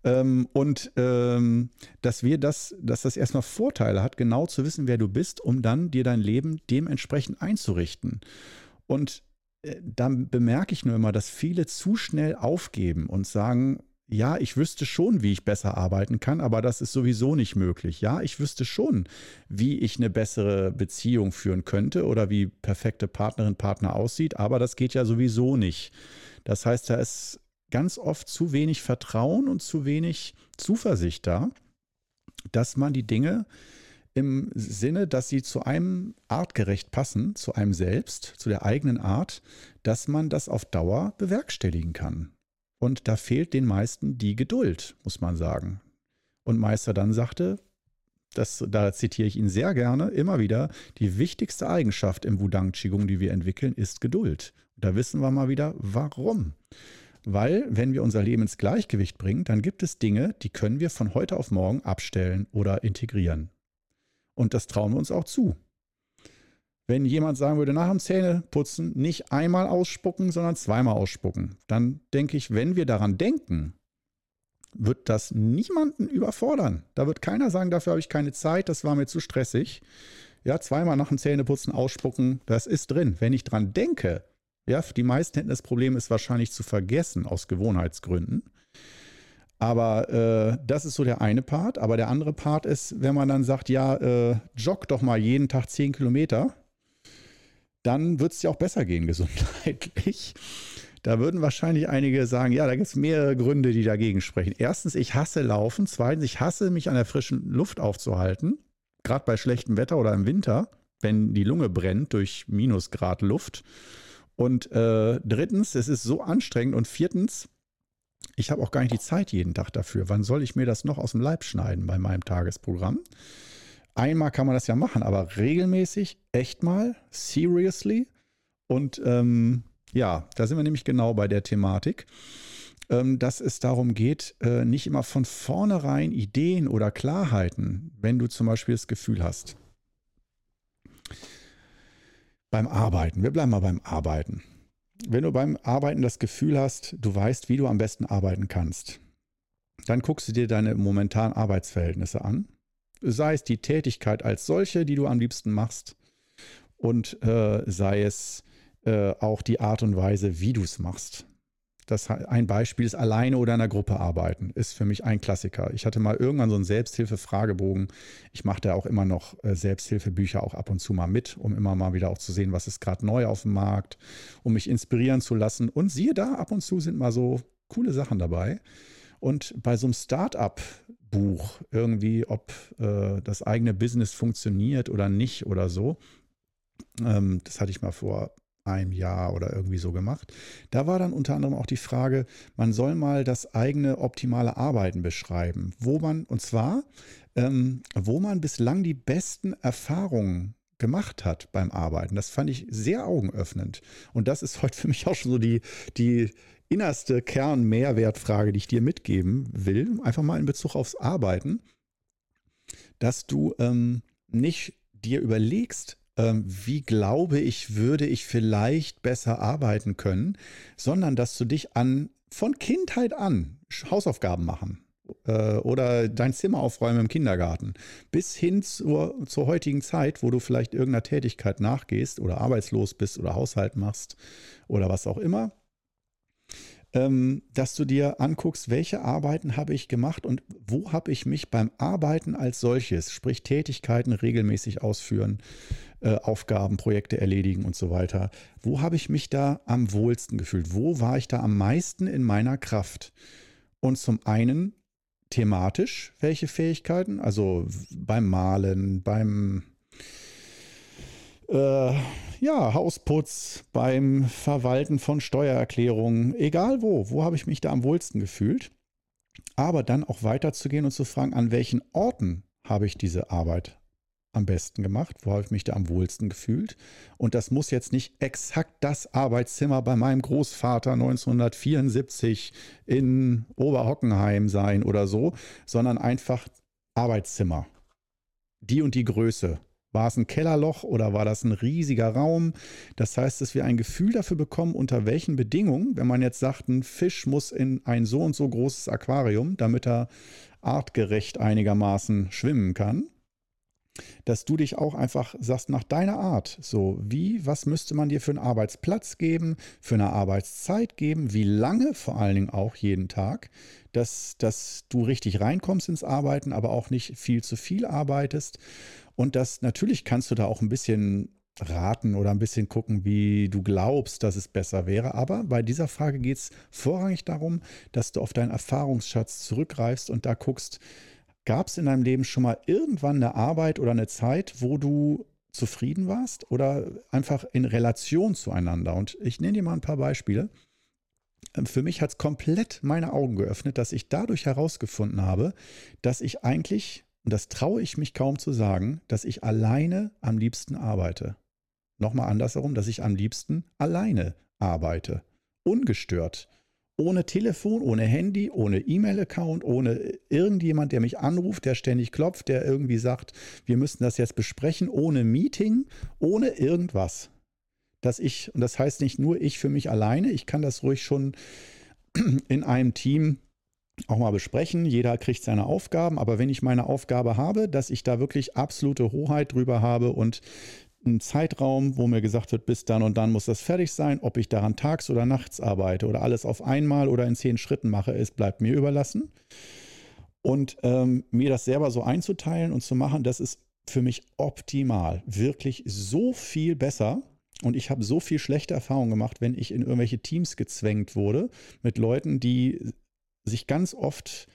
Ähm, und ähm, dass wir das, dass das erstmal Vorteile hat, genau zu wissen, wer du bist, um dann dir dein Leben dementsprechend einzurichten. Und äh, dann bemerke ich nur immer, dass viele zu schnell aufgeben und sagen, ja, ich wüsste schon, wie ich besser arbeiten kann, aber das ist sowieso nicht möglich. Ja, ich wüsste schon, wie ich eine bessere Beziehung führen könnte oder wie perfekte Partnerin, Partner aussieht, aber das geht ja sowieso nicht. Das heißt, da ist ganz oft zu wenig Vertrauen und zu wenig Zuversicht da, dass man die Dinge im Sinne, dass sie zu einem artgerecht passen, zu einem selbst, zu der eigenen Art, dass man das auf Dauer bewerkstelligen kann. Und da fehlt den meisten die Geduld, muss man sagen. Und Meister dann sagte, das, da zitiere ich ihn sehr gerne, immer wieder, die wichtigste Eigenschaft im Wudang Qigong, die wir entwickeln, ist Geduld. Da wissen wir mal wieder, warum. Weil, wenn wir unser Leben ins Gleichgewicht bringen, dann gibt es Dinge, die können wir von heute auf morgen abstellen oder integrieren. Und das trauen wir uns auch zu. Wenn jemand sagen würde, nach dem Zähneputzen nicht einmal ausspucken, sondern zweimal ausspucken, dann denke ich, wenn wir daran denken, wird das niemanden überfordern. Da wird keiner sagen, dafür habe ich keine Zeit, das war mir zu stressig. Ja, zweimal nach dem Zähneputzen ausspucken, das ist drin. Wenn ich daran denke, ja, die meisten hätten das Problem, es wahrscheinlich zu vergessen aus Gewohnheitsgründen. Aber äh, das ist so der eine Part. Aber der andere Part ist, wenn man dann sagt, ja, äh, jogg doch mal jeden Tag 10 Kilometer, dann wird es dir auch besser gehen gesundheitlich. Da würden wahrscheinlich einige sagen, ja, da gibt es mehrere Gründe, die dagegen sprechen. Erstens, ich hasse Laufen. Zweitens, ich hasse mich an der frischen Luft aufzuhalten, gerade bei schlechtem Wetter oder im Winter, wenn die Lunge brennt durch Minusgrad Luft. Und äh, drittens, es ist so anstrengend. Und viertens, ich habe auch gar nicht die Zeit jeden Tag dafür. Wann soll ich mir das noch aus dem Leib schneiden bei meinem Tagesprogramm? Einmal kann man das ja machen, aber regelmäßig, echt mal, seriously. Und ähm, ja, da sind wir nämlich genau bei der Thematik, ähm, dass es darum geht, äh, nicht immer von vornherein Ideen oder Klarheiten, wenn du zum Beispiel das Gefühl hast, beim Arbeiten. Wir bleiben mal beim Arbeiten. Wenn du beim Arbeiten das Gefühl hast, du weißt, wie du am besten arbeiten kannst, dann guckst du dir deine momentanen Arbeitsverhältnisse an. Sei es die Tätigkeit als solche, die du am liebsten machst, und äh, sei es äh, auch die Art und Weise, wie du es machst. Das ein Beispiel ist alleine oder in einer Gruppe arbeiten, ist für mich ein Klassiker. Ich hatte mal irgendwann so einen Selbsthilfe-Fragebogen. Ich mache da auch immer noch äh, Selbsthilfebücher auch ab und zu mal mit, um immer mal wieder auch zu sehen, was ist gerade neu auf dem Markt, um mich inspirieren zu lassen. Und siehe da, ab und zu sind mal so coole Sachen dabei. Und bei so einem Start-up-Buch irgendwie, ob äh, das eigene Business funktioniert oder nicht oder so, ähm, das hatte ich mal vor einem Jahr oder irgendwie so gemacht. Da war dann unter anderem auch die Frage, man soll mal das eigene optimale Arbeiten beschreiben, wo man, und zwar, ähm, wo man bislang die besten Erfahrungen gemacht hat beim Arbeiten. Das fand ich sehr augenöffnend. Und das ist heute für mich auch schon so die, die innerste Kern-Mehrwertfrage, die ich dir mitgeben will, einfach mal in Bezug aufs Arbeiten, dass du ähm, nicht dir überlegst, ähm, wie glaube ich, würde ich vielleicht besser arbeiten können, sondern dass du dich an von Kindheit an Hausaufgaben machen äh, oder dein Zimmer aufräumen im Kindergarten, bis hin zur, zur heutigen Zeit, wo du vielleicht irgendeiner Tätigkeit nachgehst oder arbeitslos bist oder Haushalt machst oder was auch immer, ähm, dass du dir anguckst, welche Arbeiten habe ich gemacht und wo habe ich mich beim Arbeiten als solches, sprich Tätigkeiten regelmäßig ausführen, äh, Aufgaben, Projekte erledigen und so weiter. Wo habe ich mich da am wohlsten gefühlt? Wo war ich da am meisten in meiner Kraft? Und zum einen thematisch, welche Fähigkeiten? Also beim Malen, beim äh, ja, Hausputz, beim Verwalten von Steuererklärungen, egal wo, wo habe ich mich da am wohlsten gefühlt? Aber dann auch weiterzugehen und zu fragen, an welchen Orten habe ich diese Arbeit am besten gemacht? Wo habe ich mich da am wohlsten gefühlt? Und das muss jetzt nicht exakt das Arbeitszimmer bei meinem Großvater 1974 in Oberhockenheim sein oder so, sondern einfach Arbeitszimmer. Die und die Größe. War es ein Kellerloch oder war das ein riesiger Raum? Das heißt, dass wir ein Gefühl dafür bekommen, unter welchen Bedingungen, wenn man jetzt sagt, ein Fisch muss in ein so und so großes Aquarium, damit er artgerecht einigermaßen schwimmen kann, dass du dich auch einfach sagst nach deiner Art, so wie, was müsste man dir für einen Arbeitsplatz geben, für eine Arbeitszeit geben, wie lange vor allen Dingen auch jeden Tag, dass, dass du richtig reinkommst ins Arbeiten, aber auch nicht viel zu viel arbeitest. Und das natürlich kannst du da auch ein bisschen raten oder ein bisschen gucken, wie du glaubst, dass es besser wäre. Aber bei dieser Frage geht es vorrangig darum, dass du auf deinen Erfahrungsschatz zurückgreifst und da guckst, Gab es in deinem Leben schon mal irgendwann eine Arbeit oder eine Zeit, wo du zufrieden warst oder einfach in Relation zueinander? Und ich nenne dir mal ein paar Beispiele. Ähm, für mich hat es komplett meine Augen geöffnet, dass ich dadurch herausgefunden habe, dass ich eigentlich, und das traue ich mich kaum zu sagen, dass ich alleine am liebsten arbeite. Nochmal andersherum, dass ich am liebsten alleine arbeite. Ungestört ohne Telefon, ohne Handy, ohne E-Mail-Account, ohne irgendjemand, der mich anruft, der ständig klopft, der irgendwie sagt, wir müssen das jetzt besprechen, ohne Meeting, ohne irgendwas. Dass ich, und das heißt nicht nur ich für mich alleine, ich kann das ruhig schon in einem Team auch mal besprechen. Jeder kriegt seine Aufgaben, aber wenn ich meine Aufgabe habe, dass ich da wirklich absolute Hoheit drüber habe und einen Zeitraum, wo mir gesagt wird, bis dann und dann muss das fertig sein. Ob ich daran tags oder nachts arbeite oder alles auf einmal oder in zehn Schritten mache, ist, bleibt mir überlassen. Und ähm, mir das selber so einzuteilen und zu machen, das ist für mich optimal. Wirklich so viel besser. Und ich habe so viel schlechte Erfahrungen gemacht, wenn ich in irgendwelche Teams gezwängt wurde mit Leuten, die sich ganz oft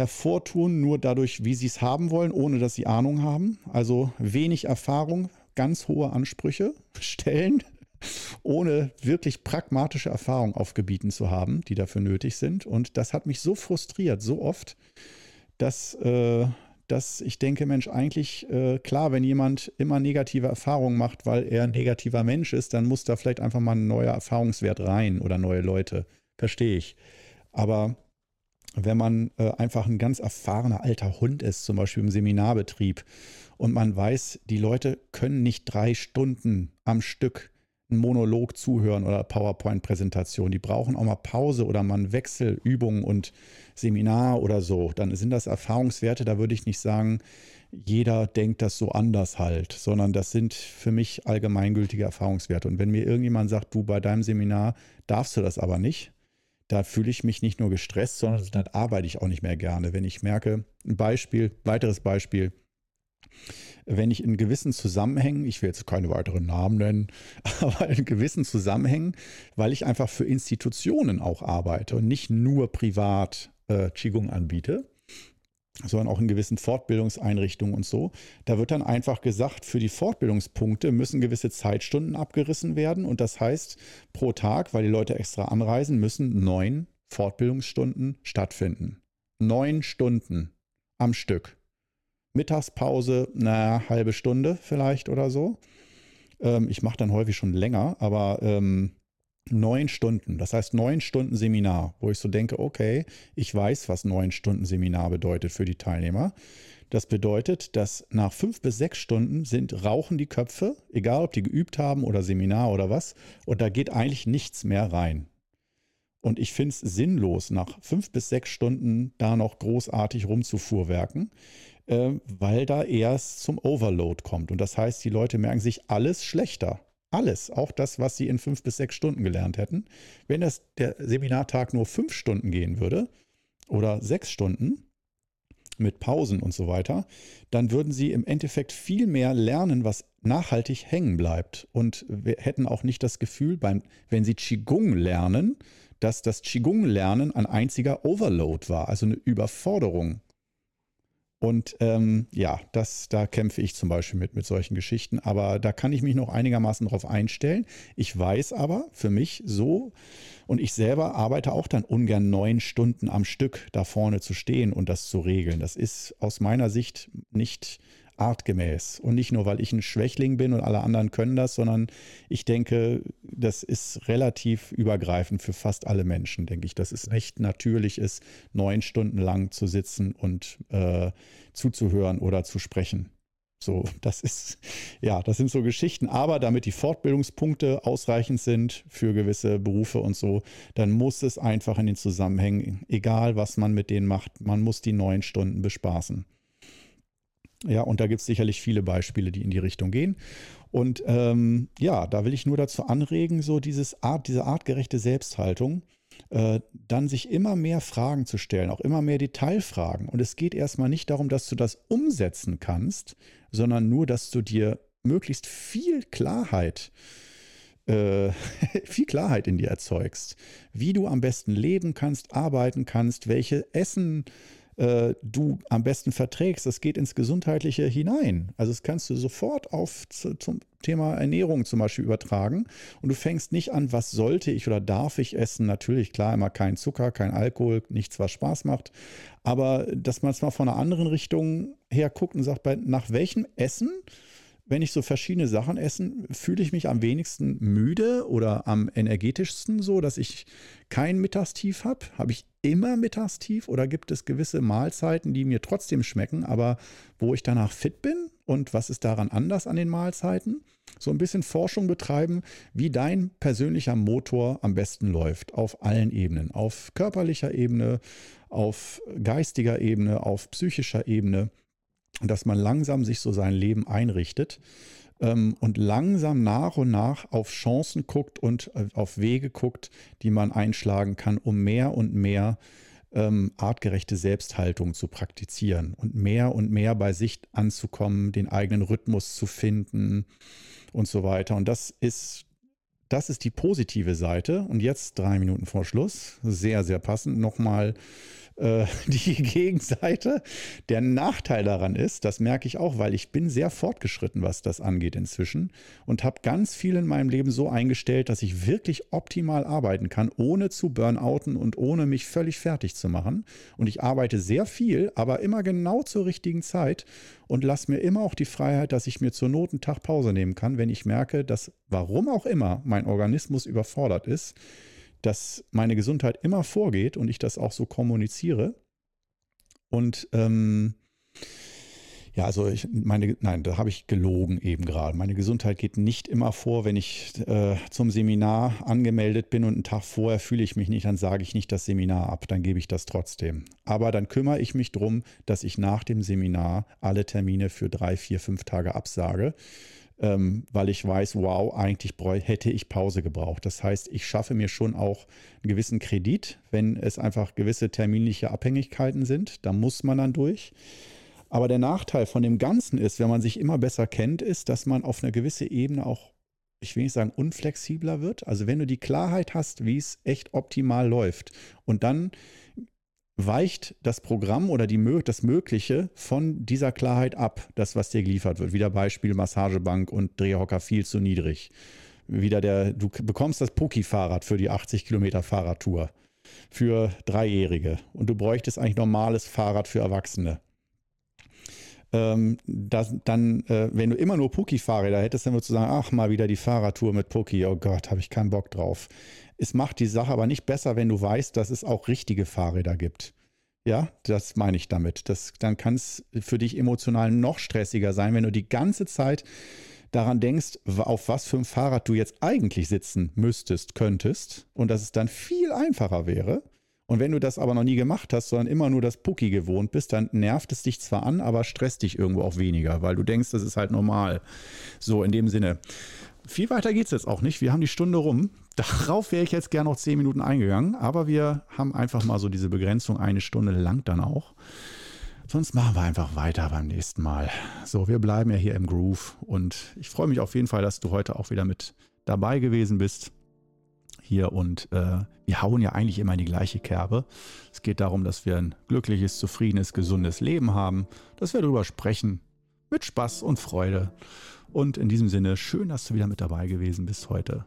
hervortun, nur dadurch, wie sie es haben wollen, ohne dass sie Ahnung haben. Also wenig Erfahrung, ganz hohe Ansprüche stellen, ohne wirklich pragmatische Erfahrung auf Gebieten zu haben, die dafür nötig sind. Und das hat mich so frustriert, so oft, dass, äh, dass ich denke, Mensch, eigentlich äh, klar, wenn jemand immer negative Erfahrungen macht, weil er ein negativer Mensch ist, dann muss da vielleicht einfach mal ein neuer Erfahrungswert rein oder neue Leute. Verstehe ich. Aber wenn man äh, einfach ein ganz erfahrener alter Hund ist, zum Beispiel im Seminarbetrieb, und man weiß, die Leute können nicht drei Stunden am Stück einen Monolog zuhören oder PowerPoint-Präsentation. Die brauchen auch mal Pause oder mal einen Wechsel, Übungen und Seminar oder so. Dann sind das Erfahrungswerte, da würde ich nicht sagen, jeder denkt das so anders halt, sondern das sind für mich allgemeingültige Erfahrungswerte. Und wenn mir irgendjemand sagt, du bei deinem Seminar darfst du das aber nicht, da fühle ich mich nicht nur gestresst, sondern dann arbeite ich auch nicht mehr gerne. Wenn ich merke, ein Beispiel, weiteres Beispiel, wenn ich in gewissen Zusammenhängen, ich will jetzt keine weiteren Namen nennen, aber in gewissen Zusammenhängen, weil ich einfach für Institutionen auch arbeite und nicht nur privat äh, Qigong anbiete, sondern auch in gewissen Fortbildungseinrichtungen und so. Da wird dann einfach gesagt, für die Fortbildungspunkte müssen gewisse Zeitstunden abgerissen werden. Und das heißt, pro Tag, weil die Leute extra anreisen, müssen neun Fortbildungsstunden stattfinden. Neun Stunden am Stück. Mittagspause, eine halbe Stunde vielleicht oder so. Ähm, ich mache dann häufig schon länger, aber ähm, neun Stunden, das heißt neun Stunden Seminar, wo ich so denke, okay, ich weiß, was neun Stunden Seminar bedeutet für die Teilnehmer. Das bedeutet, dass nach fünf bis sechs Stunden sind rauchen die Köpfe, egal ob die geübt haben oder Seminar oder was, und da geht eigentlich nichts mehr rein. Und ich finde es sinnlos, nach fünf bis sechs Stunden da noch großartig rumzufuhrwerken, äh, weil da erst zum Overload kommt. Und das heißt, die Leute merken sich alles schlechter. Alles, auch das, was sie in fünf bis sechs Stunden gelernt hätten. Wenn das, der Seminartag nur fünf Stunden gehen würde oder sechs Stunden, mit Pausen und so weiter, dann würden sie im Endeffekt viel mehr lernen, was nachhaltig hängen bleibt. Und wir hätten auch nicht das Gefühl, beim, wenn sie Qigong lernen, dass das Qigong-Lernen ein einziger Overload war, also eine Überforderung. Und ähm, ja, das, da kämpfe ich zum Beispiel mit, mit solchen Geschichten. Aber da kann ich mich noch einigermaßen drauf einstellen. Ich weiß aber für mich so, und ich selber arbeite auch dann ungern neun Stunden am Stück da vorne zu stehen und das zu regeln. Das ist aus meiner Sicht nicht artgemäß. Und nicht nur, weil ich ein Schwächling bin und alle anderen können das, sondern ich denke, das ist relativ übergreifend für fast alle Menschen, denke ich, dass es echt natürlich ist, neun Stunden lang zu sitzen und äh, zuzuhören oder zu sprechen. So, das ist, ja, das sind so Geschichten. Aber damit die Fortbildungspunkte ausreichend sind für gewisse Berufe und so, dann muss es einfach in den Zusammenhängen, egal was man mit denen macht, man muss die neun Stunden bespaßen. Ja, und da gibt es sicherlich viele Beispiele, die in die Richtung gehen. Und ähm, ja, da will ich nur dazu anregen, so dieses Art, diese artgerechte Selbsthaltung, äh, dann sich immer mehr Fragen zu stellen, auch immer mehr Detailfragen. Und es geht erstmal nicht darum, dass du das umsetzen kannst, sondern nur, dass du dir möglichst viel Klarheit äh, viel Klarheit in dir erzeugst, wie du am besten leben kannst, arbeiten kannst, welche Essen äh, du am besten verträgst. Das geht ins Gesundheitliche hinein. Also das kannst du sofort auf zu, zum Thema Ernährung zum Beispiel übertragen. Und du fängst nicht an, was sollte ich oder darf ich essen. Natürlich, klar, immer kein Zucker, kein Alkohol, nichts, was Spaß macht. Aber dass man es mal von einer anderen Richtung her guckt und sagt, bei, nach welchem Essen wenn ich so verschiedene Sachen esse, fühle ich mich am wenigsten müde oder am energetischsten so, dass ich kein Mittagstief habe. Habe ich immer Mittagstief oder gibt es gewisse Mahlzeiten, die mir trotzdem schmecken, aber wo ich danach fit bin? Und was ist daran anders an den Mahlzeiten? So ein bisschen Forschung betreiben, wie dein persönlicher Motor am besten läuft, auf allen Ebenen, auf körperlicher Ebene, auf geistiger Ebene, auf psychischer Ebene dass man langsam sich so sein Leben einrichtet ähm, und langsam nach und nach auf Chancen guckt und äh, auf Wege guckt, die man einschlagen kann, um mehr und mehr ähm, artgerechte Selbsthaltung zu praktizieren und mehr und mehr bei sich anzukommen, den eigenen Rhythmus zu finden und so weiter. Und das ist das ist die positive Seite. Und jetzt drei Minuten vor Schluss, sehr, sehr passend, nochmal äh, die Gegenseite. Der Nachteil daran ist, das merke ich auch, weil ich bin sehr fortgeschritten, was das angeht inzwischen und habe ganz viel in meinem Leben so eingestellt, dass ich wirklich optimal arbeiten kann, ohne zu burnouten und ohne mich völlig fertig zu machen. Und ich arbeite sehr viel, aber immer genau zur richtigen Zeit und lasse mir immer auch die Freiheit, dass ich mir zur Not einen Tag Pause nehmen kann, wenn ich merke, dass warum auch immer mein Organismus überfordert ist dass meine Gesundheit immer vorgeht und ich das auch so kommuniziere. Und ähm, ja, also ich meine, nein, da habe ich gelogen eben gerade. Meine Gesundheit geht nicht immer vor, wenn ich äh, zum Seminar angemeldet bin und einen Tag vorher fühle ich mich nicht, dann sage ich nicht das Seminar ab, dann gebe ich das trotzdem. Aber dann kümmere ich mich darum, dass ich nach dem Seminar alle Termine für drei, vier, fünf Tage absage ähm, weil ich weiß, wow, eigentlich hätte ich Pause gebraucht. Das heißt, ich schaffe mir schon auch einen gewissen Kredit, wenn es einfach gewisse terminliche Abhängigkeiten sind. Da muss man dann durch. Aber der Nachteil von dem Ganzen ist, wenn man sich immer besser kennt, ist, dass man auf eine gewisse Ebene auch, ich will nicht sagen, unflexibler wird. Also wenn du die Klarheit hast, wie es echt optimal läuft und dann weicht das Programm oder die, das Mögliche von dieser Klarheit ab, das, was dir geliefert wird. Wieder Beispiel Massagebank und Drehhocker viel zu niedrig. Wieder der, du bekommst das Puki-Fahrrad für die 80 Kilometer Fahrradtour für Dreijährige und du bräuchtest eigentlich normales Fahrrad für Erwachsene. Ähm, das, dann, äh, wenn du immer nur Puki-Fahrräder hättest, dann würdest du sagen, ach, mal wieder die Fahrradtour mit Puki, oh Gott, habe ich keinen Bock drauf. Es macht die Sache aber nicht besser, wenn du weißt, dass es auch richtige Fahrräder gibt. Ja, das meine ich damit. Das, dann kann es für dich emotional noch stressiger sein, wenn du die ganze Zeit daran denkst, auf was für ein Fahrrad du jetzt eigentlich sitzen müsstest, könntest und dass es dann viel einfacher wäre. Und wenn du das aber noch nie gemacht hast, sondern immer nur das Pucki gewohnt bist, dann nervt es dich zwar an, aber stresst dich irgendwo auch weniger, weil du denkst, das ist halt normal. So, in dem Sinne. Viel weiter geht es jetzt auch nicht. Wir haben die Stunde rum. Darauf wäre ich jetzt gerne noch zehn Minuten eingegangen, aber wir haben einfach mal so diese Begrenzung eine Stunde lang dann auch. Sonst machen wir einfach weiter beim nächsten Mal. So, wir bleiben ja hier im Groove und ich freue mich auf jeden Fall, dass du heute auch wieder mit dabei gewesen bist. Hier und äh, wir hauen ja eigentlich immer in die gleiche Kerbe. Es geht darum, dass wir ein glückliches, zufriedenes, gesundes Leben haben, dass wir darüber sprechen, mit Spaß und Freude. Und in diesem Sinne, schön, dass du wieder mit dabei gewesen bist heute